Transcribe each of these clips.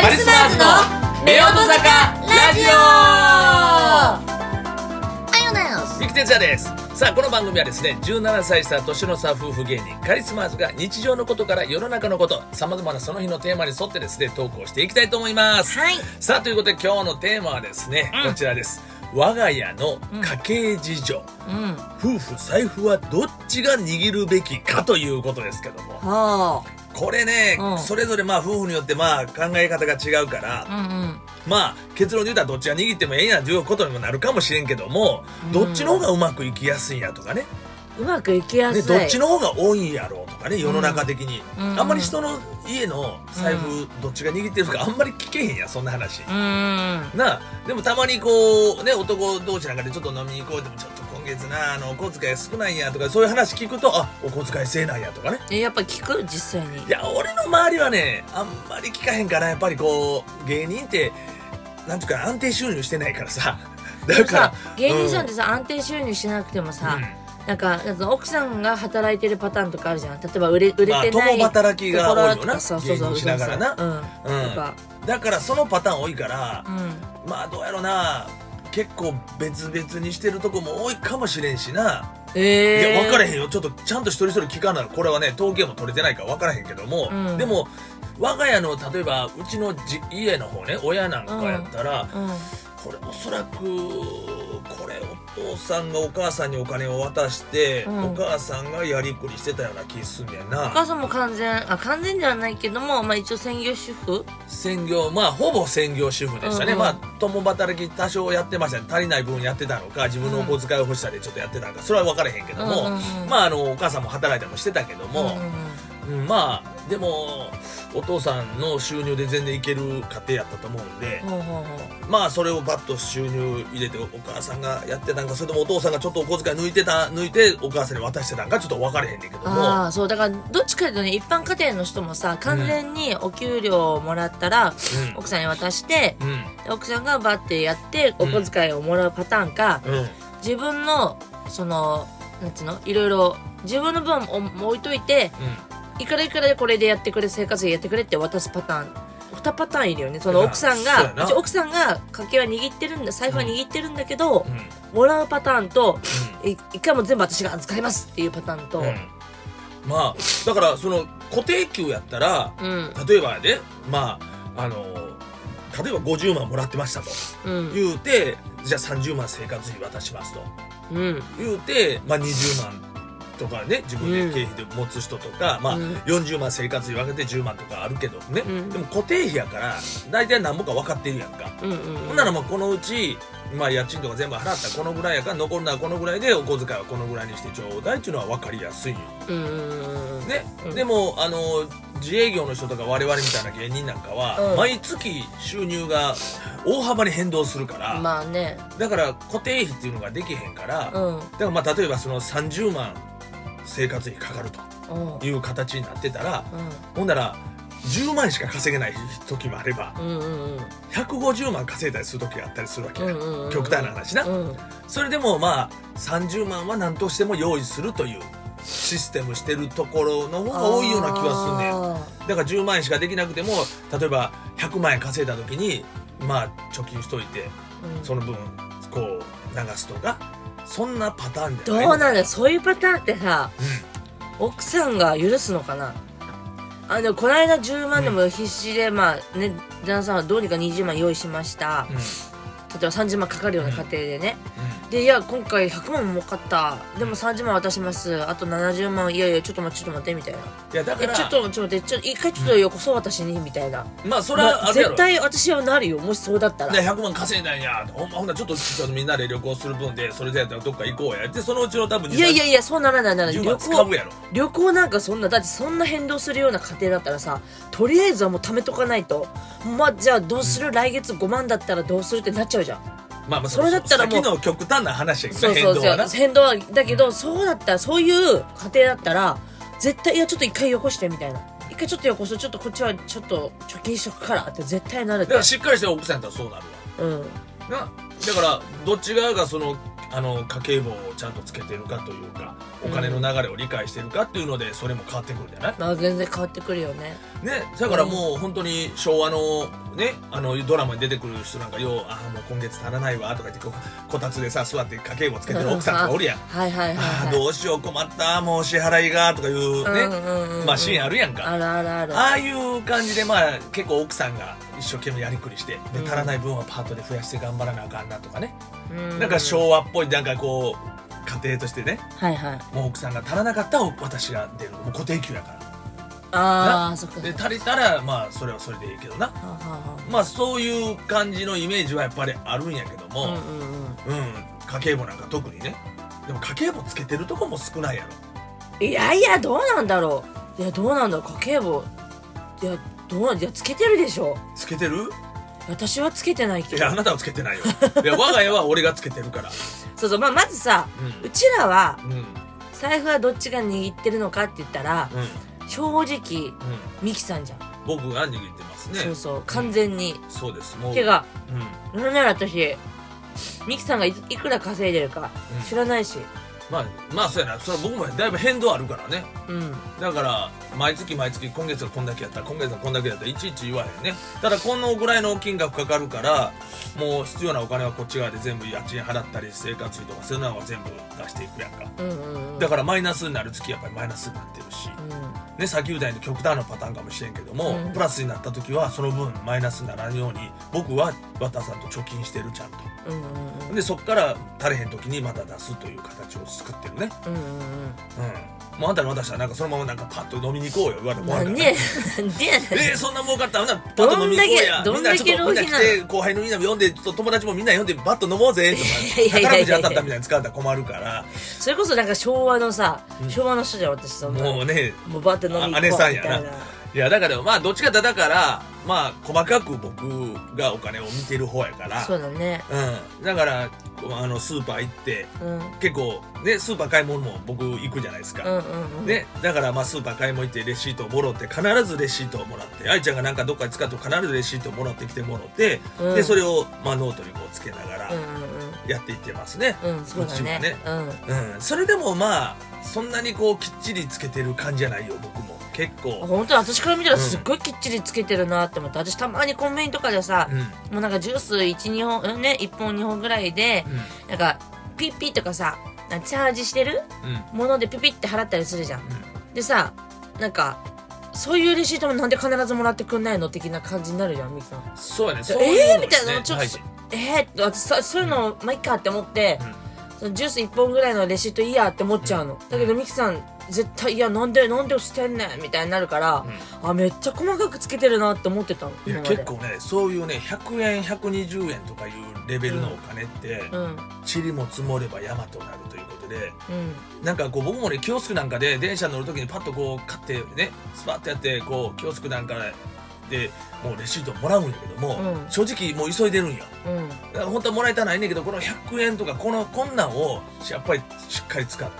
カリスマーズの夫婦坂ラジオ。はい、おだよす。三木哲也です。さあこの番組はですね17歳差年の差夫婦芸人カリスマーズが日常のことから世の中のことさまざまなその日のテーマに沿ってですねトークをしていきたいと思います。はい。さあということで今日のテーマはですね、うん。こちらです。我が家の家計事情、うん。夫婦財布はどっちが握るべきかということですけども。はこれね、うんそれぞれまあ夫婦によってまあ考え方が違うから、あ。うんうん。まあ結論で言うたらどっちが握ってもええやんということにもなるかもしれんけども、うんどっちの方がうまくいきやすいんやとかねうまくいきやすねい。どっちの方が多いんやろうとかね世の中的に、うんあんまり人の家の財布どっちが握ってるかあんまり聞けへんやんそんな話、うーん。なあでもたまにこうね男同士なんかでちょっと飲みに行こうでもちょっと今月なあのお小遣い少ないんやとかそういう話聞くとあお小遣い制なんやとかねえ、やっぱ聞く実際に。いや俺の周りはねあんまり聞かへんからやっぱりこう芸人ってなんていうか安定収入してないからさ だからさ、芸人さんってさ、安定収入してなくてもさ、なんか、なんか奥さんが働いてるパターンとかあるじゃん。例えば売れ、売れまあてない。共働きが多いよなそうそうそう。しながらなうん。うん。だからそのパターン多いからうん。まあどうやろうな結構別々にしてるとこも多いかもしれんしな、ええ。いや分からへん。んよちょっとちゃんと一人一人聞かなこれはね統計も取れてないから分からへんけども、うんでも我が家の例えばうちのじ家の方ね親なんかやったら、うん。これおそらくこれお父さんがお母さんにお金を渡して、うん。お母さんがやりくりしてたような気すんねんおな母さんも完全、あ、完全ではないけども、まあ一応専業主婦。専業まあほぼ専業主婦でしたね、うんうん。まあ共働き多少やってましたね足りない分やってたのか自分のお小遣いを欲しさでちょっとやってたのかそれは分からへんけども、うんうんうん。まああのお母さんも働いたりもしてたけども、うんうんうん。うんまあでもお父さんの収入で全然いける家庭やったと思うんで、ほうほうほうまあそれをバッと収入入れてお母さんがやってたんかそれともお父さんがちょっとお小遣い抜いてた抜いてお母さんに渡してたんかちょっと分かれへんねんけども。ああそうだからどっちかというとね一般家庭の人もさ完全にお給料をもらったら、奥さんに渡してうん。奥さんがバッてやってお小遣いをもらうパターンか、うん。自分のそのなんつうのいろいろ自分の分を置いといていくらいくらでこれでやってくれ生活費やってくれって渡すパターン。2パターンいるよね。その奥さんが奥さんが家計は握ってるんだ財布は握ってるんだけど、うんうんもらうパターンとい一回も全部私が預かりますっていうパターンと、うん。まあだからその固定給やったらうん。例えばねまああの例えば50万もらってましたと。うん。言うてじゃあ30万生活費渡しますと。うん。言うて、まあ、20万とかね自分で経費で持つ人とか、まあうん。40万生活費分けて10万とかあるけどね、うん。でも固定費やから大体何ぼか分かってるやんか、うんうんほんならもうこのうち、まあ、家賃とか全部払ったらこのぐらいやから残るのはこのぐらいでお小遣いはこのぐらいにしてちょうだいっていうのは分かりやすい。ようんね、うん。でもあの自営業の人とか我々みたいな芸人なんかは、うん。毎月収入が大幅に変動するから、まあね。だから固定費っていうのができへんから、うん。だからまあ例えばその30万生活費かかるうん。という形になってたらほんなら10万しか稼げない時もあればうんうんうん。150万稼いだりする時があったりするわけや、うんうんうん極端な話な、うん。それでもまあ30万は何としても用意するというシステムしてるところの方が多いような気はすんねだから10万円しかできなくても例えば100万円稼いだ時にまあ貯金しといてーうん。その分こう流すとかそんなパターンじゃどないうのなんだよ。そういうパターンってさう奥さんが許すのかな？あでもこの間10万でも必死で、まあね旦那さんはどうにか20万用意しました。例えば30万かかるような家庭でね、でいや今回100万も儲かった。でも30万渡します。あと70万いやいやちょっと待ってちょっと待ってみたいな。いえやだからちょっとちょっと待ってちょっと一回ちょっとよこそ私にみたいな、まあそれまあはあるやろ。絶対私はなるよ。もしそうだったら。で100万稼いだんや。ほんまほんならちょっとちょっとみんなで旅行する分でそれでやったらどっか行こうや。ってそのうちの多分いやいやいやそうならないならない。10旅万使う行やろ。旅行なんかそんなだってそんな変動するような家庭だったらさとりあえずはもう貯めとかないと。まあじゃあどうする、来月5万だったらどうする？ってなっちゃうじゃんまあまあそれだったらもう先の極端な話やけどそうそうそう。ね変動はな。変動はだけど、そうだったらそういう家庭だったら絶対いやちょっと一回よこしてみたいな。一回ちょっとよこすちょっとこっちはちょっと貯金しとくからって絶対なるって。だからしっかりした奥さんやったらそうなるわ。うん。なだからどっち側がそのあの家計簿をちゃんとつけてるかというかお金の流れを理解してるかっていうのでそれも変わってくるんじゃない、まあ全然変わってくるよね。ねだからもう本当に昭和のねあのドラマに出てくる人なんかようああもう今月足らないわとか言ってこうこたつでさ座って家計簿つけてる奥さんとかおるやん。はいはいはいあはい。あどうしよう困ったもう支払いがとかいうね、うんうんうん。まあシーンあるやんか。あるあるある。ああいう感じでまあ結構奥さんが一生懸命やりくりしてでうん。足らない分はパートで増やして頑張らなあかんなとかね、うん。なんか昭和っぽいなんかこう家庭としてねはいはい。もう奥さんが足らなかったら私が出る。もう固定給やからああそっかで足りたらまあそれはそれでいいけどな。まあそういう感じのイメージはやっぱりあるんやけども、あうんうんうん。うん。家計簿なんか特にね。でも家計簿つけてるとこも少ないやろ。いやいやどうなんだろう。いやどうなんだろう。家計簿。いやどうなんいやつけてるでしょ。つけてる？私はつけてないけど。いやあなたはつけてないよ。いや我が家は俺がつけてるから。そうそう。まあまずさううちらはんうん。うん財布はどっちが握ってるのかって言ったら正直うん。ミキさんじゃん、僕が握ってますね。そうそう。完全に、そうです。もう。てかうん。なんなら私ミキさんがいいくら稼いでるかうん知らないしまあまあそうやな。それは僕もだいぶ変動あるからね。うん。だから毎月毎月今月はこんだけやった今月はこんだけやったいちいち言わへんね。ただこのぐらいの金額かかるからもう必要なお金はこっち側で全部家賃払ったり生活費とかそういうのは全部出していくやんか。うんうんうん。だからマイナスになる月やっぱりマイナスになってるし、ね、さっき言うたように極端なパターンかもしれんけども、うん。プラスになった時はその分マイナスにならんように僕は綿さんと貯金してるちゃんと。うんうんうん。うんでそっから足れへん時にまた出すという形を作ってるね。うんうんうん。もうあんたに渡したらなんかそのままなんかパッと飲みに行こうよ。言われてもうんなんでなんでやねん。えー、そんな儲かった？らほなパッと飲みに行こうや。どんだけみんなちょっとみんな来どんだけて後輩のみんな読んで友達もみんな読んでバッと飲もうぜとか宝くじ当たったみたいに使ったら困るから。それこそなんか昭和のさ、うん。昭和の人じゃん私そんな。もうねもうバーって飲み行こうあ姉さんやな。みたいいやだからまあどっちかだからまあ細かく僕がお金を見てる方やから。そうだね。うん、だからあのスーパー行ってうん。うん結構ねスーパー買い物も僕行くじゃないですか、うんうんね、だからまあスーパー買い物行ってレシートをもろって必ずレシートをもらって愛ちゃんがなんかどっかで使っても必ずレシートをもらってきてもろって、うん。でそれをまあノートにこうつけながらうんやっていってますね、うんうんうんそうだね。うちうん。うん。それでもまあそんなにこうきっちりつけてる感じじゃないよ僕も結構、本当に私から見たらすっごいきっちりつけてるなって思って。私たまにコンビニとかでさうん。もうなんかジュース12本うんね1本2本ぐらいでなんかピッピッとかさチャージしてるものでピピッて払ったりするじゃん。でさなんかそういうレシートもなんで必ずもらってくんないの的な感じになるじゃんミキさん。そうやね。えそういうのーみたいなのちょっとえー、私さそういうのまあいっかって思って、ジュース1本ぐらいのレシートいいやって思っちゃうの、だけどミキさん絶対いやなんでなんで捨てんねんみたいになるから、あめっちゃ細かくつけてるなって思ってたのいや結構ねそういうね100円120円とかいうレベルのお金って、うん。塵も積もれば山となるということでうん。なんかこう僕もねキオスクなんかで電車乗る時にパッとこう買ってねスパッとやってこうキオスクなんかでもうレシートもらうんやけども、うん。正直もう急いでるんようん。だから本当はもらいたないねんけどこの100円とかこのこんなんをやっぱりしっかり使う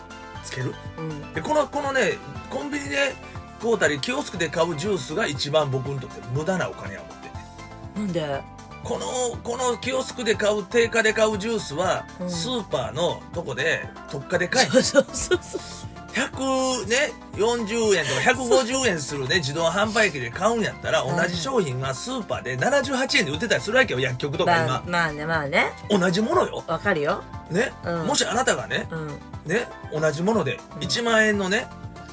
つける？うん。でこのこのねコンビニで買うたりキオスクで買うジュースが一番僕にとって無駄なお金や思って。なんで？このこのキオスクで買う定価で買うジュースは、うん。スーパーのとこで特価で買えそうそうそうそう100ね40円とか150円するね自動販売機で買うんやったらうん。同じ商品がスーパーで78円で売ってたりするわけよ薬局とかまあ今まあねまあね。同じものよ。わかるよ。ね、うん。もしあなたがねうん。ね同じものでうん。1万円のね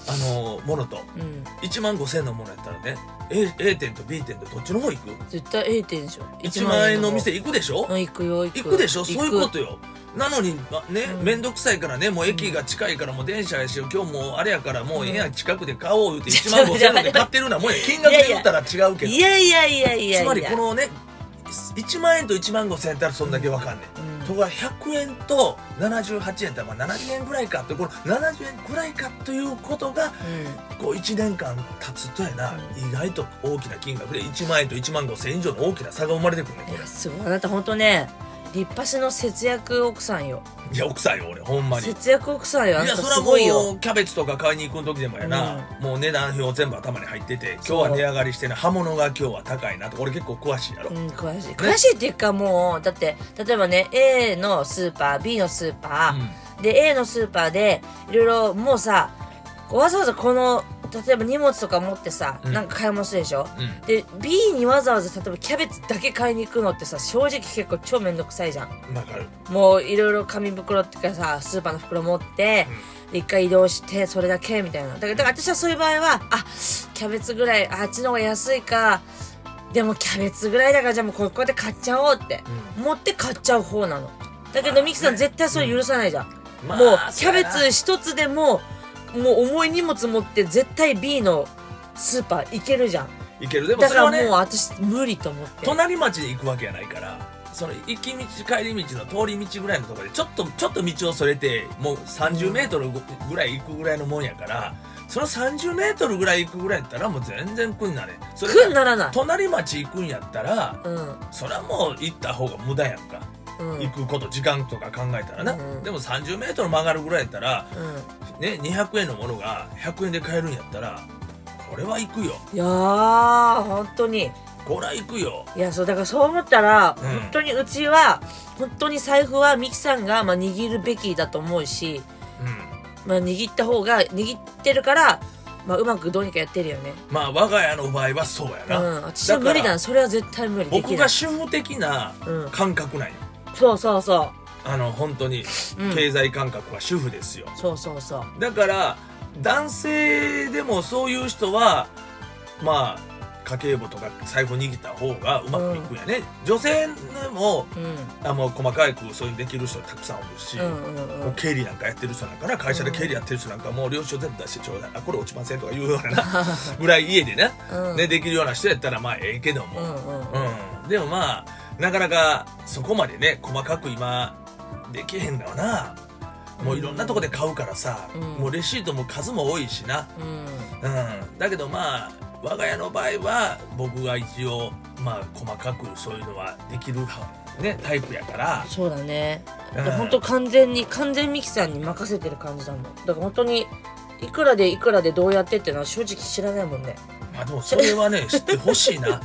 あのものと。うん。1万5000円のものやったらね A, A 店と B 店とどっちの方行く？絶対 A 点でしょ。1万円の店行くでしょ？うん行くよ行く。行くでしょ？そういうことよ。よなのにあねうん。面倒くさいからねもう駅が近いからもう電車やし今日もうあれやからもうええやん近くで買おう言うて1万5000円で買ってるなもんや金額で言ったら違うけど。いやいやいやいやいや。つまりこのね1万円と1万5000円やったらそんだけわかんねん、うんところが100円と78円ってまあ70円ぐらいか。ってこの70円ぐらいかということがこう1年間経つとやな、意外と大きな金額で1万円と1万5000円以上の大きな差が生まれてくるねこれ。やすごい。あなた本当ね立派の節約奥さんよ。いや奥さんよ俺ほんまに。節約奥さんよ。あいなたやそれはもすごいよ。うキャベツとか買いに行く時でもやな、もう値段表全部頭に入ってて今日は値上がりしてね刃物が今日は高いなと俺結構詳しいやろ、うん、詳しい。詳しいっていうかもうだって例えばね A のスーパー B のスーパー、で A のスーパーでいろいろもうさわざわざこの例えば荷物とか持ってさ、うん。なんか買い物するでしょ？うん。で B にわざわざ例えばキャベツだけ買いに行くのってさ正直結構超めんどくさいじゃん。わかる。もういろいろ紙袋っていうかさスーパーの袋持って、で一回移動してそれだけみたいな。だから私はそういう場合はあキャベツぐらいあっちの方が安いか。でもキャベツぐらいだからじゃあもうここで買っちゃおうって。持って買っちゃう方なの。だけまあどミキさんね。絶対それ許さないじゃん、まあもうキャベツ一つでももう重い荷物持って絶対 B のスーパー行けるじゃん。いける。でもだからそれはねもう私無理と思って。隣町で行くわけやないからその行き道帰り道の通り道ぐらいのところでちょっとちょっと道をそれてもう30メートルぐらい行くぐらいのもんやからその30メートルぐらい行くぐらいやったらもう全然苦になれん。それ苦にならない。隣町行くんやったらうん。それはもう行った方が無駄やんか、うん行くこと時間とか考えたらな、うん。でも30メートル曲がるぐらいやったらうん。ね200円のものが100円で買えるんやったらこれは行くよ。いやー本当に。これは行くよ。いやそうだからそう思ったら、うん。本当にうちは本当に財布はミキさんがまあ握るべきだと思うし、うん。まあ、握った方が握ってるから、まあ、うまくどうにかやってるよね。まあ我が家の場合はそうやな、うん。私は無理だな。それは絶対無理。僕が主婦的なうん。感覚なんよそうそうそあの本当にう、うん、経済感覚は主婦ですよ、そうそうそう。だから男性でもそういう人はまあ家計簿とか財布握った方がうまくいくんやね、女性でもうん。あもう細かくそういうできる人たくさんおるし、うんうん経理なんかやってる人なんかな会社で経理やってる人なんかもう領収書全部出してちょうだい。あこれ落ちませんとか言うようなな。ぐらい家でねうん。ねできるような人やったらまあええけども、うんうん。うん、でもまあなかなかそこまでね細かく今できへんだよな。もういろんなとこで買うからさ、うん。もうレシートも数も多いしな、うん。うん、だけどまあ我が家の場合は僕が一応まあ細かくそういうのはできるはねタイプやから。そうだね。うん。で本当完全に完全ミキさんに任せてる感じだもん。だから本当にいくらでいくらでどうやってっていうのは正直知らないもんねまあでもそれはね 知ってほしいな。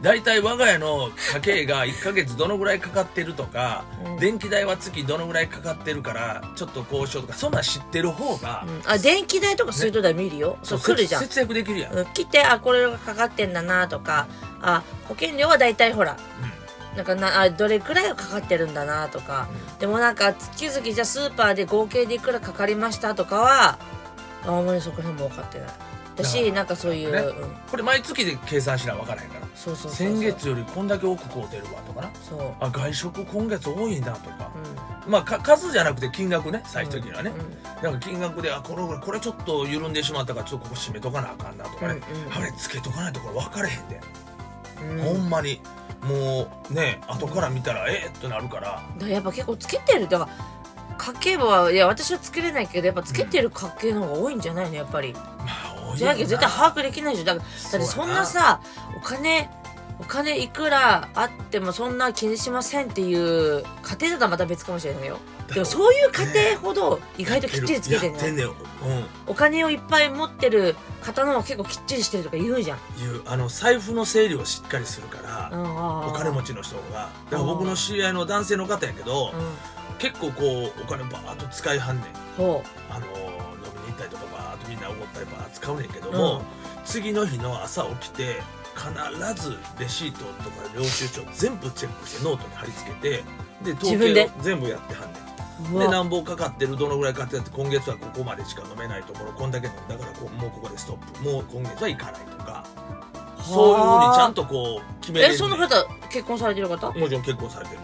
大体我が家の家計が1ヶ月どのぐらいかかってるとか、うん。電気代は月どのぐらいかかってるからちょっと交渉とかそんなん知ってる方が、うん。あ電気代とか水道代見るよ、そう来るじゃん。節約できるやん、うん。来てあこれがかかってんだなとかあ保険料は大体ほらなんかなあどれくらいかかってるんだなとか、でもなんか月々じゃあスーパーで合計でいくらかかりましたとかはあんまりそこら辺も分かってないだしなんかそういう、ね。うん、これ毎月で計算しな分からへんから。そうそう先月よりこんだけ多く買うてるわとかな。そう、あ外食今月多いなとか。う、ん。まあか数じゃなくて金額ね最終的にはね、うんなんか金額であこれこれちょっと緩んでしまったからちょっとここ締めとかなあかんなとかね、うんうん。あれつけとかないとこれ分かれへんで、うん。ほんまに。もうね後から見たらえー、っとなるから。だからやっぱ結構つけてる。だから家計簿はいや私はつけれないけどやっぱつけてる家計の方が多いんじゃないのやっぱり。まあじゃなきゃ絶対把握できないでしょ。だだってそんなさお金お金いくらあってもそんな気にしませんっていう家庭だったらまた別かもしれないよ。でもそういう家庭ほど意外ときっちりつけてるねねお金をいっぱい持ってる方の方が結構きっちりしてるとか言うじゃんいうあの財布の整理をしっかりするから、おお金持ちの人が。だから僕の知り合いの男性の方やけど、うん。結構こうお金バーッと使いはんねん。ほあのッとみんなおごったりバ使うねんけども、うん。次の日の朝起きて必ずレシートとか領収書全部チェックしてノートに貼り付けてで統計を全部やってはんねん。で何本かかってるどのぐらいかかってるって今月はここまでしか飲めないところこんだけ飲んだからこうもうここでストップ。もう今月は行かないとか。そういうふうにちゃんとこう決めれる、ねん、えその方結婚されてる方？あもちろん結婚されてる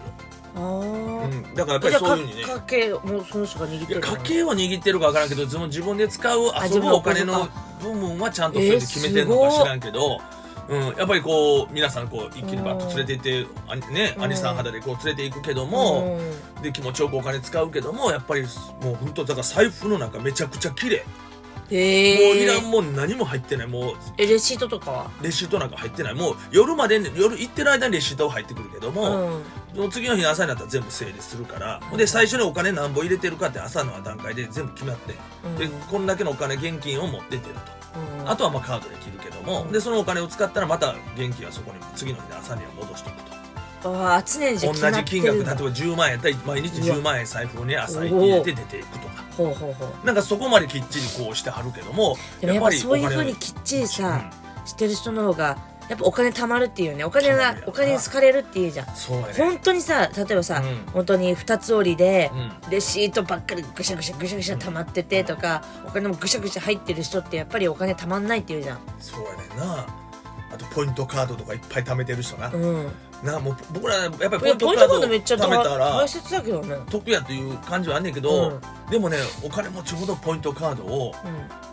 うん、だからやっぱりそういうふうにね。家計もうその人が握ってるの？家計は握ってるか分からんけど自分で使うあ遊ぶお金の部分はちゃんとそれで決めてるのか知らんけど、うん、やっぱりこう皆さんこう一気にバッと連れて行ってあねうん。兄さん肌でこう連れて行くけども、うん。で気持ちよくお金使うけどもやっぱりもう本当だから財布の中めちゃくちゃ綺麗もういらんもん何も入ってない。もうえレシートとかは？レシートなんか入ってない。もう夜までに夜行ってる間にレシートは入ってくるけども、うん。次の日の朝になったら全部整理するから、ほん。で最初にお金何本入れてるかって朝の段階で全部決まって、うん。でこんだけのお金現金を持ってってると、うん。あとはまあカードで切るけども、うん。でそのお金を使ったらまた現金はそこに次の日の朝には戻しておくと。ああ常に同じ金額例えばるんだ10万円やったら毎日うわ10万円財布に朝入れて出ていくとかほうほうほう。なんかそこまできっちりこうしてはるけどもでもやっぱそういうふうにきっちりさ、してる人の方がやっぱお金貯まるっていうねお金がお金に好かれるっていうじゃん。そうやね。本当にさ例えばさ、うん。本当に二つ折りで、うん。レシートばっかりぐしゃぐしゃぐしゃぐしゃ溜まっててとかお金もぐしゃぐしゃ入ってる人ってやっぱりお金貯まんないっていうじゃん。そうやねんなあとポイントカードとかいっぱい貯めてる人な、うん。なもう僕らやっぱりポイントカイントカードードめっちゃ貯めたら大切だけどね。得やという感じはあんねんけど、うん。でもねお金持ちほどポイントカードを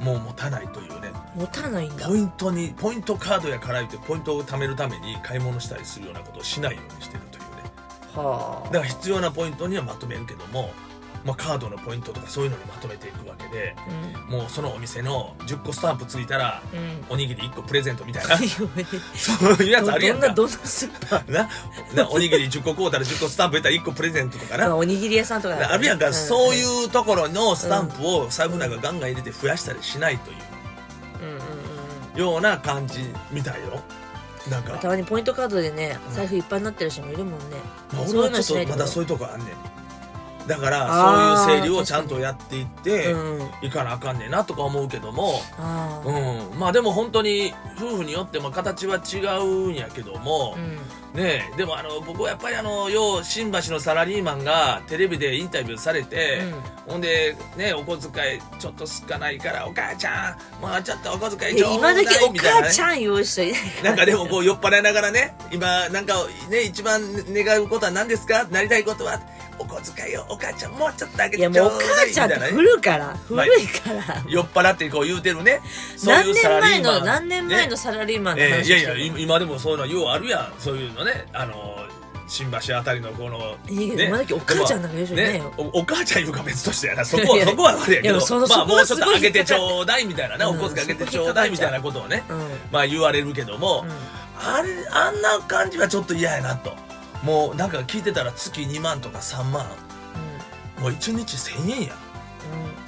うもう持たないというね。ん持たないんだ。ポイントにポイントカードやから言ってポイントを貯めるために買い物したりするようなことをしないようにしてるというね。はだから必要なポイントにはまとめるけども、まあ、カードのポイントとかそういうのにまとめていくわけであもうそのお店の10個スタンプついたらうん。うんおにぎり1個プレゼントみたいな。どそういうやつあるやんか。どんなどんなスーパ ななおにぎり10個買うたら10個スタンプやったら1個プレゼントとかな。おにぎり屋さんとかだね。あるやんか、ん。そういうところのスタンプをサウナがガンガン入れて増やしたりしないという。んうんうんうん。うような感じみたいよ。なんか。たまにポイントカードでね財布いっぱいになってる人もいるもんね、まあ俺はちょっとまだそういうとこあんねんだからそういう整理をちゃんとやっていってうん。いかなあかんねんなとか思うけどもうん。まあでも本当に夫婦によっても形は違うんやけども、うん。ねえでもあの僕はやっぱりあの要新橋のサラリーマンがテレビでインタビューされて、ほんでねお小遣いちょっと少ないからお母ちゃんまあちょっとお小遣いちょうだい今時お母ち、ゃんいなんかでもこう酔っ払いながらね今なんかね一番願うことは何ですか？なりたいことは？お小遣いをお母ちゃんもうちょっとあげいやてちょうもうおだいみたいな、母ちゃんってね、古いから古いから、酔っ払ってこう言うてるね。そう何いうサラ年前リーマン。の何年前のね。サラリーマンのえー話いやいや今今でもそういうのようあるやん。そういうのね。あの新橋あたりのこのね。お母ちゃんなんか言う人いないねよ、おお母ちゃんいうか別としてやな。そこいやそこはあれやけど。まあもうちょっとすごいあげてちょうだいみたいなね、うんお小遣いあげてちょうだいみたいなことをね。うんうん。まあ言われるけども、あれあんな感じはちょっと嫌やなともうなんか聞いてたら月2万とか3万。もう1日1000円や。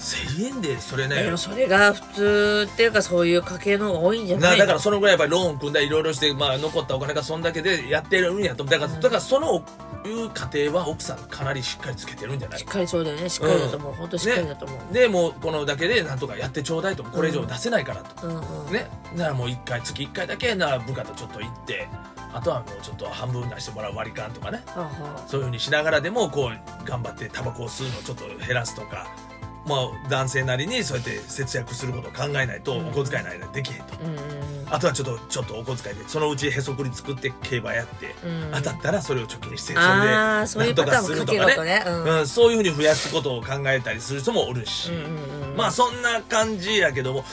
1000円でそれね。でもそれが普通っていうかそういう家系の方が多いんじゃなないだからそのぐらいやっぱりローン組んだりいろいろして、まあ、残ったお金がそんだけでやってるんやと。だから,、うんだからそのいう家庭は奥さんかなりしっかりつけてるんじゃない？しっかりそうだよね。しっかりだと思う、本当しっかりだと思う、でもうこのだけでなんとかやってちょうだいとこれ以上出せないからと、うん。うん。ね。ならもう1回月1回だけなら部下とちょっと行ってあとはもうちょっと半分出してもらう割り勘とかね。そういうふうにしながらでもこう頑張ってタバコを吸うのをちょっと減らすとかまあ男性なりにそうやって節約することを考えないとうんお小遣いないでできへんと、あうんうん。あとはちょっとちょっとお小遣いでそのうちへそくり作って競馬やって、うん。うん当たったらそれを貯金してそれでああそういうパターンもかけろとね。うん。うん、そういうふうに増やすことを考えたりする人もおるし、うんうんうん。まあそんな感じやけども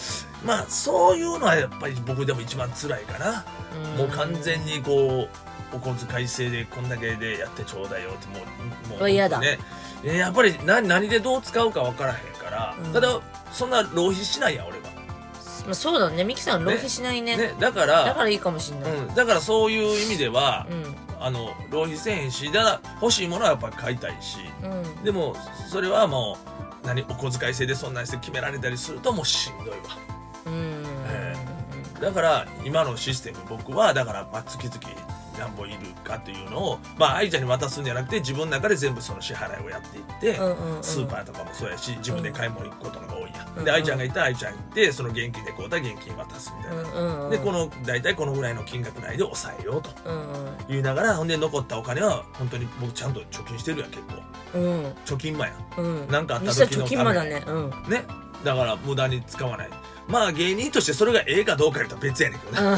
まあそういうのはやっぱり僕でも一番辛いかな、うん。もう完全にこうお小遣い制でこんだけでやってちょうだいよってもうもう嫌だ。ね。えやっぱり何何でどう使うか分からへんから、うん。ただそんな浪費しないやん俺は、まあ、そうだね。ミキさん浪費しないね。ね、だからだからいいかもしんない、うん、だからそういう意味では、うん。あの浪費せえへんしだから欲しいものはやっぱり買いたいしうん。でもそれはもう何お小遣い制でそんなにして決められたりするともうしんどいわうん。えだから今のシステム僕はだからまあ月々何本いるかっていうのをまあ愛ちゃんに渡すんじゃなくて自分の中で全部その支払いをやっていって、スーパーとかもそうやし自分で買い物行くことのが多いや、うんで愛ちゃんがいたら愛ちゃん行ってその現金でこうだ現金渡すみたいな、でこの大体このぐらいの金額内で抑えようと。うん言いながらほんで残ったお金は本当に僕ちゃんと貯金してるやん結構。貯金魔や。んうん。なんかあった時の貯金まだね。うん。ね。だから無駄に使わないまあ芸人としてそれがええかどうか言うと別やねんけどね。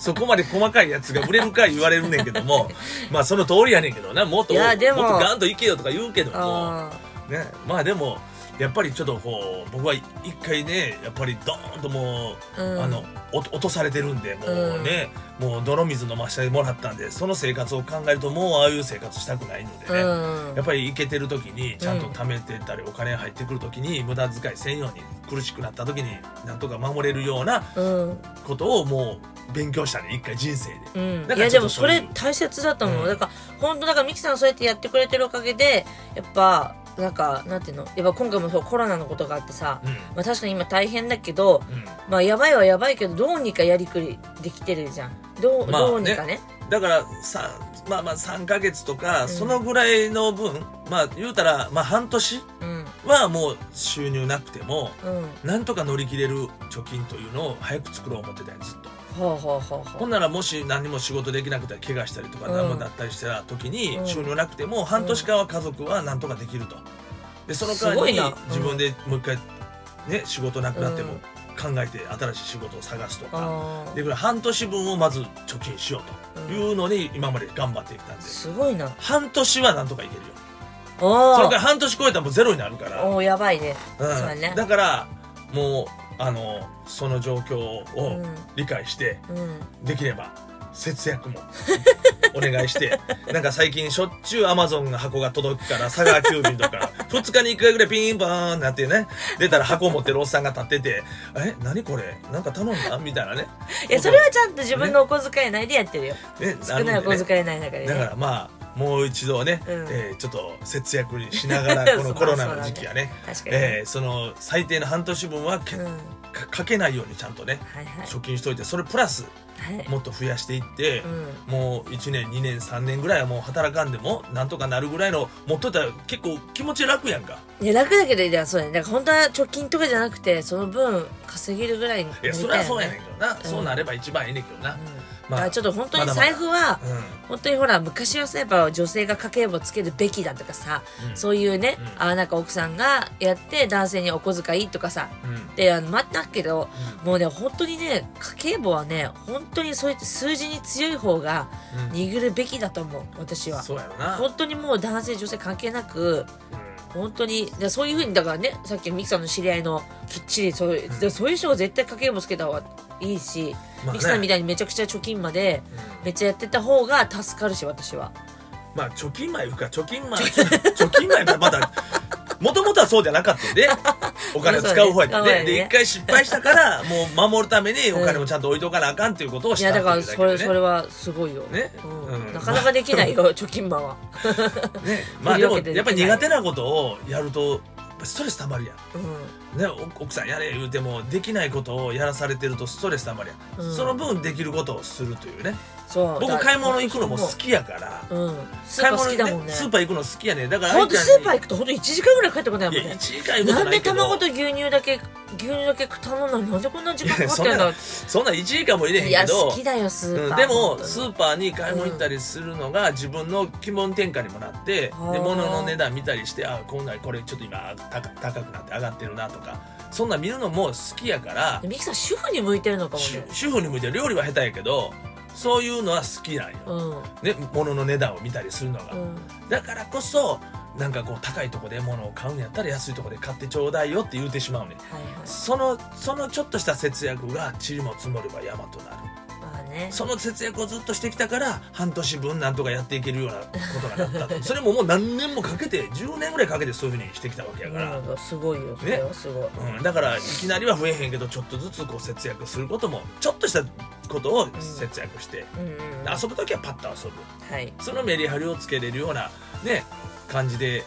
そこまで細かいやつが売れるか言われるねんけども まあその通りやねんけどな。もっとももっとガンといけよとか言うけども。あね。まあでもやっぱりちょっとこう僕は一回ねやっぱりドーンともう、ーうん。あのお落とされてるんでもうね、もう泥水飲ましてもらったんでその生活を考えるともうああいう生活したくないのでね、うん。やっぱり行けてる時にちゃんと貯めてたりお金入ってくる時に無駄遣いせんように苦しくなった時になんとか守れるようなうん。ことをもう勉強したね一回人生で。うん、いやでもそれ大切だと思う、うん。だから本当だからミキさんがそうやってやってくれてるおかげでやっぱなんかなんていうの？やっぱ今回もそうコロナのことがあってさ、うん。まあ、確かに今大変だけどうん。まあやばいはやばいけどどうにかやりくりできてるじゃん。どう,、まあね。どうにかね。だからさまあまあ3ヶ月とか、ん。そのぐらいの分まあ言うたらまあ半年うん。はもう収入なくてもうん。なんとか乗り切れる貯金というのを早く作ろう思ってたよずっとほんならもし何も仕事できなくて怪我したりとかうん。何もなったりした時にうん。収入なくても半年間は家族はなんとかできると。でその間にすごいな。うん自分でもう一回ね仕事なくなってもうん考えて新しい仕事を探すとか。でこれ半年分をまず貯金しようと。いうのに今まで頑張ってきたんで。すごいな。半年はなんとかいけるよ。おそれから半年超えたらもうゼロになるから。おおやばいね。うん。ね。だからもうあのその状況をうん。理解してうん。できれば節約もお願いして なんか最近しょっちゅうアマゾンの箱が届くから佐川急便とか2日に1回ぐらいピンポーンなってね出たら箱持ってるおっさんが立ってて「え何これ？なんか頼んだ?」みたいなね。いやそれはちゃんと自分のお小遣い内でやってるよ。ね少ないお小い遣い内の中でだかねらまあもう一度ね、うん。えーちょっと節約にしながら このコロナの時期はね。確かに。えーその最低の半年分はけ、うん。はいかかけないようにちゃんとねはい貯金しといてそれプラスはい。もっと増やしていって、うん。もう1年2年3年ぐらいはもう働かんでもなんとかなるぐらいの持っとったら結構気持ち楽やんか。いや楽だけどいやそうだね。だから本当は貯金とかじゃなくてその分稼げるぐらいにね。いやそれはそうやねんけどな、ん。そうなれば一番いいねんけどな、うんまあちょっと本当にまだまだ。財布はうん。本当にほら昔はさやっぱ女性が家計簿つけるべきだとかさ、うん。そういうね、うん。あなんか奥さんがやって男性にお小遣いとかさうん。であの待ったけどうもうね本当にね家計簿はね本当にそういった数字に強い方が握るべきだと思う私は。そうやろな、本当にもう男性女性関係なく本当に。でそういうふうにだからねさっきミキさんの知り合いのきっちりそういう、うん。でそういう人が絶対家計簿つけた方がいいし、まあね。ミキさんみたいにめちゃくちゃ貯金までうん。めっちゃやってた方が助かるし私は。まあ貯金前いうか貯金前貯金前がまだもともとはそうじゃなかったんでお金を使う方やったね。で一回失敗したから もう守るためにお金もちゃんと置いとかなあかんっていうことをしたいやだからそれそれはすごいよ、ね。なかなかできないよ、貯金マンは。ね。まあでもやっぱり苦手なことをやるとストレスたまるやん。うん。ね、お奥さんやれ言うてもできないことをやらされてるとストレスたまるやん。その分できることをするというねそう。だ僕買い物行くのも好きやから。うん。スーパー好きだもんね。スーパー行くの好きやねだからほんとスーパー行くとほんと1時間ぐらい帰ってこないいやもんね。1時間行くことなでなんいけど卵と牛乳だけ牛乳だけ頼んだの？になんでこんな時間かかってんだ？そんな1時間も入れへんいやけど好きだよスーパー、うんでもスーパーに買い物行ったりするのが自分の気分転換にもなってであ。ー物の値段見たりしてあこんなこれちょっと今高高くなって上がってるなとか。そんなん見るのも好きやから。ミキさん主婦に向いてるのかも主ね。主婦に向いて料理は下手やけどそういうのは好きなんよ、うん。ね、物の値段を見たりするのが、うん。だからこそなんかこう高いとこで物を買うんやったら安いとこで買ってちょうだいよって言うてしまうねん。はいはい。そのそのちょっとした節約が塵も積もれば山となる。まあね。その節約をずっとしてきたから半年分なんとかやっていけるようなことがなったと。それももう何年もかけて10年ぐらいかけてそういうふうにしてきたわけやから、うんすごいよ。それはすごい、うん、だからいきなりは増えへんけどちょっとずつこう節約することもちょっとしたことを節約して、うんうんうん。遊ぶ時はパッと遊ぶ。はい。そのメリハリをつけれるようなね感じで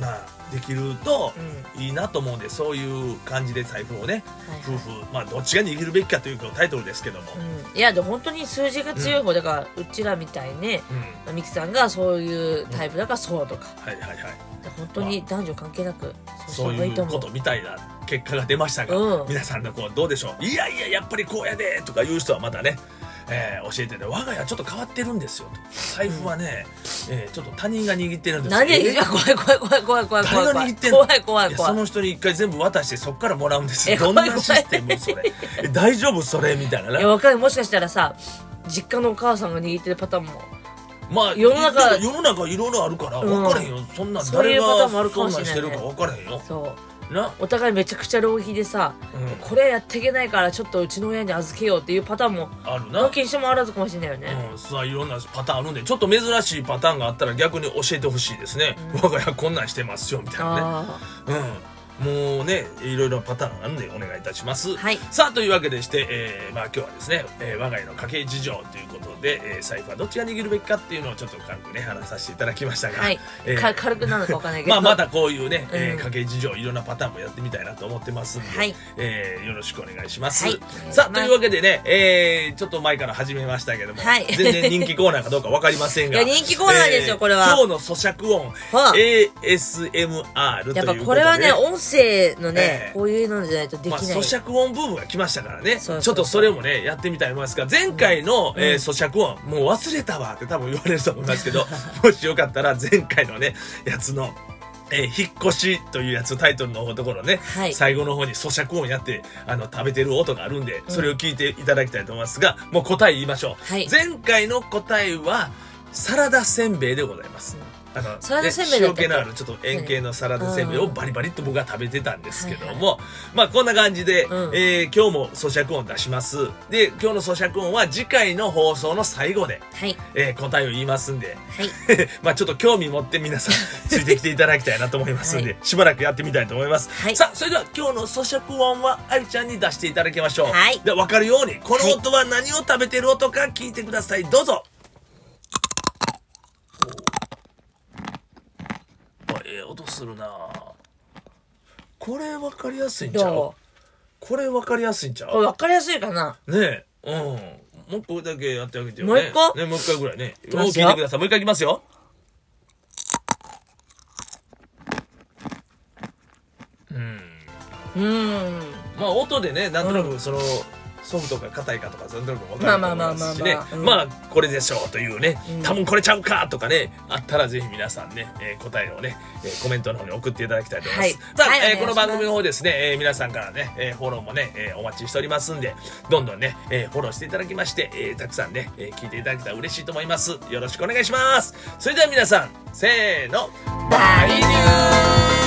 まあできるとうん。いいなと思うんでそういう感じで財布をねはいはい。夫婦まあどっちが握るべきかというタイトルですけども、うん、いやでも本当に数字が強い方だから、うちらみたいにねうん。ミキさんがそういうタイプだからそうとか、はいはいはい。で本当に男女関係なくそういう。ことみたいな結果が出ましたが、うん。皆さんのこうどうでしょう？いやいややっぱりこうやでとかいう人はまたね、えー教えてね我が家ちょっと変わってるんですよと。財布はね、えーちょっと他人が握ってるんですよ。何えー怖い怖い怖い怖い怖い怖い誰が怖い握ってんの怖い怖い怖いその人に一回全部渡してそっからもらうんですえよどん怖いなシステムそれえ大丈夫それみたいないねやわかるもしかしたらさ実家のお母さんが握ってるパターンもまあ世の中でも世の中いろいろあるからうん分からへんよ、そんなそういう誰がパターンもあるかそんなんもしれないねしてるか分からへんよそうな、お互いめちゃくちゃ浪費でさ、うん。これやっていけないからちょっとうちの親に預けようっていうパターンもあるな。納金してもあらずかもしれないよね、うん、さあいろんなパターンあるんでちょっと珍しいパターンがあったら逆に教えてほしいですね、うん。我が家こんなんしてますよみたいなね。あうん。もうねいろいろパターンあるんでお願いいたします、あはい。さあというわけでして、えーまあ、今日はですね、えー我が家の家計事情ということで、えー、財布はどっちが握るべきかっていうのをちょっと軽くね話させていただきましたが、はい、えーか軽くなるのかわかんないけど。まあまたこういうね、えうん。ー家計事情いろんなパターンもやってみたいなと思ってますんで、はい。えーよろしくお願いします。はい。さあというわけでね、えーちょっと前から始めましたけども、はい。全然人気コーナーかどうかわかりませんが いや人気コーナーですよこれは。今日の咀嚼音、はあ。ASMR とやっぱこれはね音声のね、ええ。こういうのじゃないとできまあ、ない、咀嚼音ブームが来ましたからね。ちょっとそれもねやってみたいと思いますが前回の、うん。えー咀嚼音もう忘れたわって多分言われると思いますけど もしよかったら前回のねやつのえー引っ越しというやつタイトルのところね、はい。最後の方に咀嚼音やってあの食べてる音があるんでそれを聞いていただきたいと思いますが、もう答え言いましょう、はい。前回の答えはサラダせんべいでございます、あのサラダせんべい塩気のあるちょっと円形のサラダせんべいをバリバリっと僕は食べてたんですけども、まあこんな感じで、うんえー今日も咀嚼音出します。で今日の咀嚼音は次回の放送の最後で、はい。えー答えを言いますんで。はい。まあちょっと興味持って皆さん ついてきていただきたいなと思いますんで、はしばらくやってみたいと思います、はい。さあそれでは今日の咀嚼音はあゆちゃんに出していただきましょう、はい。で分かるようにこの音は何を食べてる音か聞いてください。どうぞええ音するな。これ分かりやすいんちゃう？どこれ分かりやすいんちゃう？これう分かりやすいかな。ねえ。うん。もう一個だけやってあげてよね。もう一個？ねもう一回ぐらいね。もうきますよ。聞いてくださいもう一回いきますよ。うん。うーん。まあ音でねなんとなくその、ソフトか硬いかとかなんとなく分かると思いますしね。まあまあまあまあまあ。うんまあこれでしょうというね、うん。多分これちゃうかとかねあったらぜひ皆さんね、えー答えをね、えーコメントの方に送っていただきたいと思います、はい。さあ、えーはいお願いします。この番組の方ですね、えー皆さんからね、えーフォローもね、えーお待ちしておりますんでどんどんね、えーフォローしていただきまして、えーたくさんね、えー聞いていただけたら嬉しいと思います。よろしくお願いします。それでは皆さんせーのバイニュカ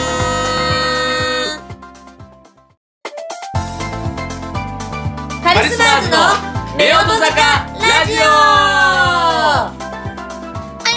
リスマーズの夫婦坂ラジオ。あ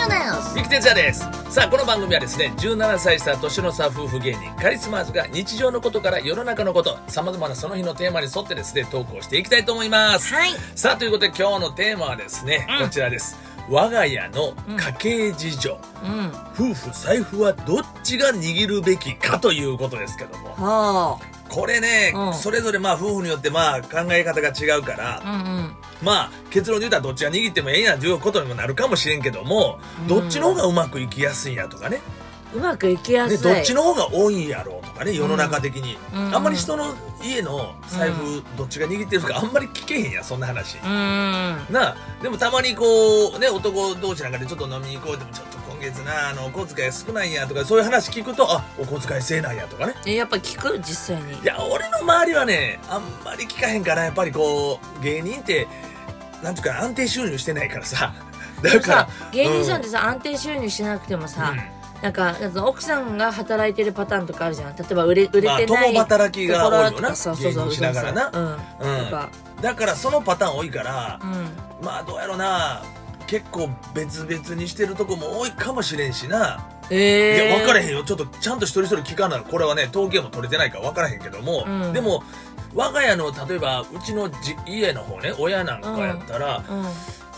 よです三木哲也です。さあこの番組はですね17歳差年の差夫婦芸人カリスマーズが日常のことから世の中のことさまざまなその日のテーマに沿ってですね投稿していきたいと思います。はい。さあということで今日のテーマはですね、うん。こちらです。我が家の家計事情、うん。夫婦財布はどっちが握るべきかということですけども。はこれね、うん。それぞれまあ夫婦によってまあ考え方が違うから、あうんうん。まあ結論で言うたらどっちが握ってもええんやということにもなるかもしれんけども、うん。どっちの方がうまくいきやすいんやとかね。うまくいきやすい。でどっちの方が多いんやろうとかね世の中的に、うんあんまり人の家の財布どっちが握ってるとかあんまり聞けへんやそんな話、うーんなあでもたまにこうね男同士なんかでちょっと飲みに行こうでもちょっと今月なあのお小遣い少ないんやとかそういう話聞くとあお小遣い制なんやとかね。えやっぱ聞く実際に。いや俺の周りはねあんまり聞かへんからやっぱりこう芸人ってなんていうか安定収入してないからさ。だからさ芸人さんってさ、安定収入しなくてもさ、なんかなんか奥さんが働いてるパターンとかあるじゃん。例えば売れ売れてない、まあ共働きが多いよな。ところとかさそうそう芸人しながらな。うん、うん。だからそのパターン多いからうん。まあどうやろな結構別々にしてるとこも多いかもしれんしな、ええいや分からへんよ。ちょっとちゃんと一人一人聞かなこれはね統計も取れてないから分からへんけども、うん。でも我が家の例えばうちのじ家の方ね親なんかやったら、うん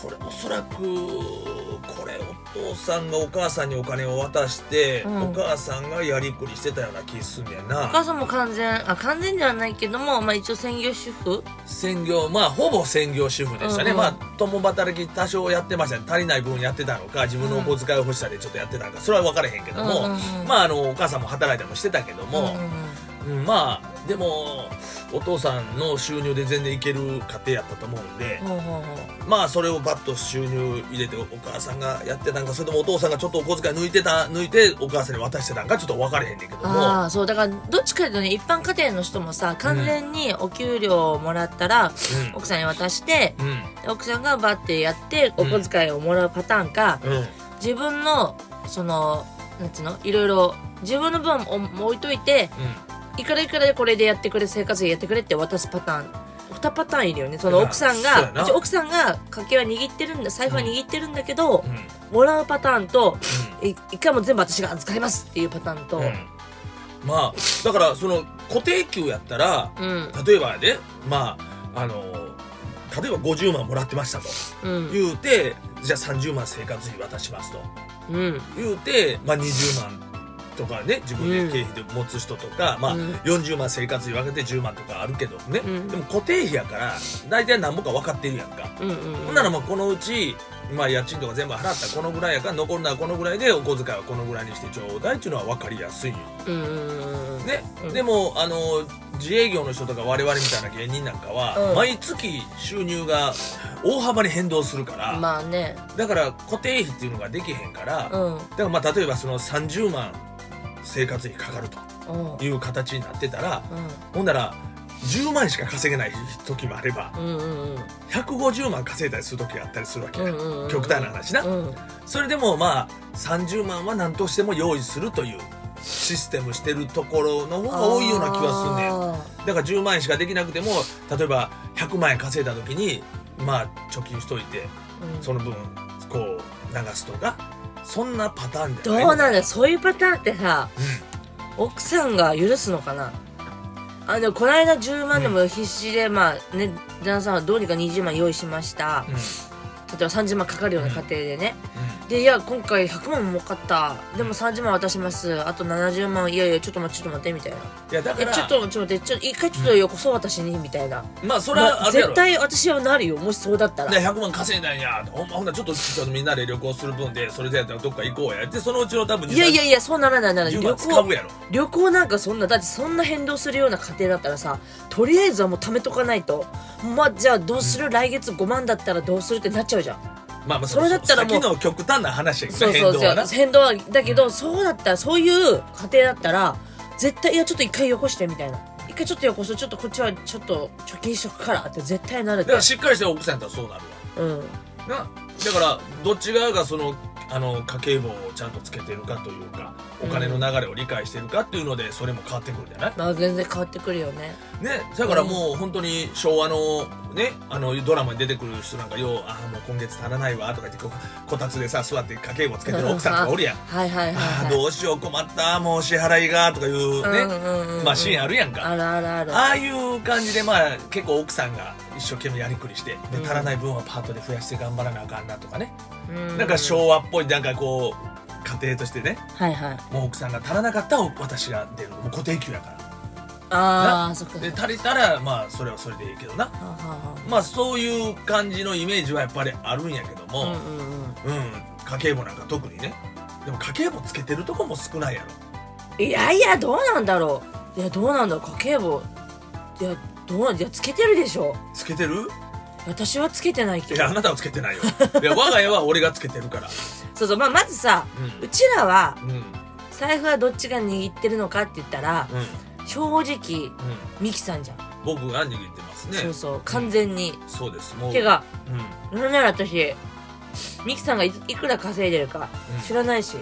これおそらくこれお父さんがお母さんにお金を渡して、うん。お母さんがやりくりしてたような気すんねんおな母さんも完全あ完全ではないけども、まあ、一応専業主婦。専業まあほぼ専業主婦でしたね、うん。うんまあ共働き多少やってましたね。足りない分やってたのか自分のお小遣いを欲しさでちょっとやってたのかそれは分からへんけども、うんうんうん。まああのお母さんも働いたりもしてたけども、うんうんうん。うんまあでもお父さんの収入で全然いける家庭やったと思うんで、ほうほうほうまあそれをバッと収入入れてお母さんがやってたんかそれともお父さんがちょっとお小遣い抜いてた抜いてお母さんに渡してたんかちょっと分かれへんねんけども。ああそうだからどっちかというとね一般家庭の人もさ完全にお給料をもらったら、奥さんに渡してうん。奥さんがバッてやってお小遣いをもらうパターンか、うん。自分のそのなんつうのいろいろ自分の分を置いといていくらいくらでこれでやってくれ生活費やってくれって渡すパターン。2パターンいるよね。そのまあ奥さんが奥さんが家計は握ってるんだ。財布は握ってるんだけど、もらうパターンとい一回も全部私が預かりますっていうパターンと、うん。まあだからその固定給やったらうん。例えばねまああの例えば50万もらってましたと。うん。言うてじゃあ30万生活費渡しますと。うん。言うて、まあ、20万とかね自分で経費で持つ人とか、まあうん。40万生活費分けて10万とかあるけどね、うん。でも固定費やから大体何ぼか分かってるやんか、うんうんほんならまあこのうち、まあ、家賃とか全部払ったらこのぐらいやから残るのはこのぐらいでお小遣いはこのぐらいにしてちょうだいっていうのは分かりやすい。うんね、うん。でもあの自営業の人とか我々みたいな芸人なんかは、うん。毎月収入が大幅に変動するから、まあね。だから固定費っていうのができへんから、うん。だからまあ例えばその30万生活費かかるうん。という形になってたら、ほんなら10万しか稼げない時もあればうんうんうん。150万稼いだりする時があったりするわけや、うんうんうん極端な話な、うん。それでもまあ30万は何としても用意するというシステムしてるところの方が多いような気はすんねん。あだから10万円しかできなくても例えば100万円稼いだ時にまあ貯金しといてーうん。その分こう流すとかそんなパターンじゃないどうなんだよ。そういうパターンってさう奥さんが許すのかな？あのこの間10万でも必死で、まあね旦那さんはどうにか20万用意しました。んうん。例えば30万かかるような家庭でね、でいや今回100万も儲かった。でも30万渡します。あと70万いやいやちょっと待ってちょっと待ってみたいな。いやだからえちょっとちょっと待ってちょっと一回ちょっとよこそ私にみたいな、まあそれまあはあるやろ。絶対私はなるよ。もしそうだったら。で100万稼いだんや。ほんまほんならちょっとちょっとみんなで旅行する分でそれでやったらどっか行こうや。ってそのうちの多分いやいやいやそうならないならない。10旅行旅行なんかそんなだってそんな変動するような家庭だったらさとりあえずはもう貯めとかないと。まあじゃあどうする、来月5万だったらどうする？ってなっちゃうじゃんまあまあそれだったらもう。先の極端な話やけどそうそうそう。変動はだけど、そうだったらそういう家庭だったら絶対いやちょっと一回よこしてみたいな。一回ちょっとよこすちょっとこっちはちょっと貯金しとくからって絶対なるだからしっかりしてる奥さんやったらそうなるわうんなだからどっち側がそのあの家計簿をちゃんとつけてるかというかお金の流れを理解してるかっていうのでそれも変わってくるんじゃない、まあ全然変わってくるよねねだからもう本当に昭和のねあのドラマに出てくる人なんかようああもう今月足らないわとか言ってこうこたつでさ座って家計簿つけてる奥さんとかおるやん。はいはいはい、あはい、あどうしよう困ったもう支払いがとかいうね、うんうんうん。まあシーンあるやんか。あるあるある。ああいう感じでまあ結構奥さんが一生懸命やりくりしてでうん。足らない分はパートで増やして頑張らなあかんなとかね、うん。なんか昭和っぽいなんかこう家庭としてね。はいはい。もう奥さんが足らなかったら私が出る。もう固定給やからああそっかで足りたらまあそれはそれでいいけどな。はあはあはまあそういう感じのイメージはやっぱりあるんやけどあも、うんうんうん。うん。家計簿なんか特にね。でも家計簿つけてるとこも少ないやろ。いやいやどうなんだろう。いやどうなんだろう。家計簿。いやどうなんいやつけてるでしょ。つけてる？私はつけてないけど。いやあなたはつけてないよ。いや我が家は俺がつけてるから。そうそう。まあまずさううちらはんうん。財布はどっちが握ってるのかって言ったらうん正直うん。ミキさんじゃん、僕が握ってますね。そうそう。完全に、そうです。もう。てかうん。なんなら私ミキさんがいいくら稼いでるかうん。知らないし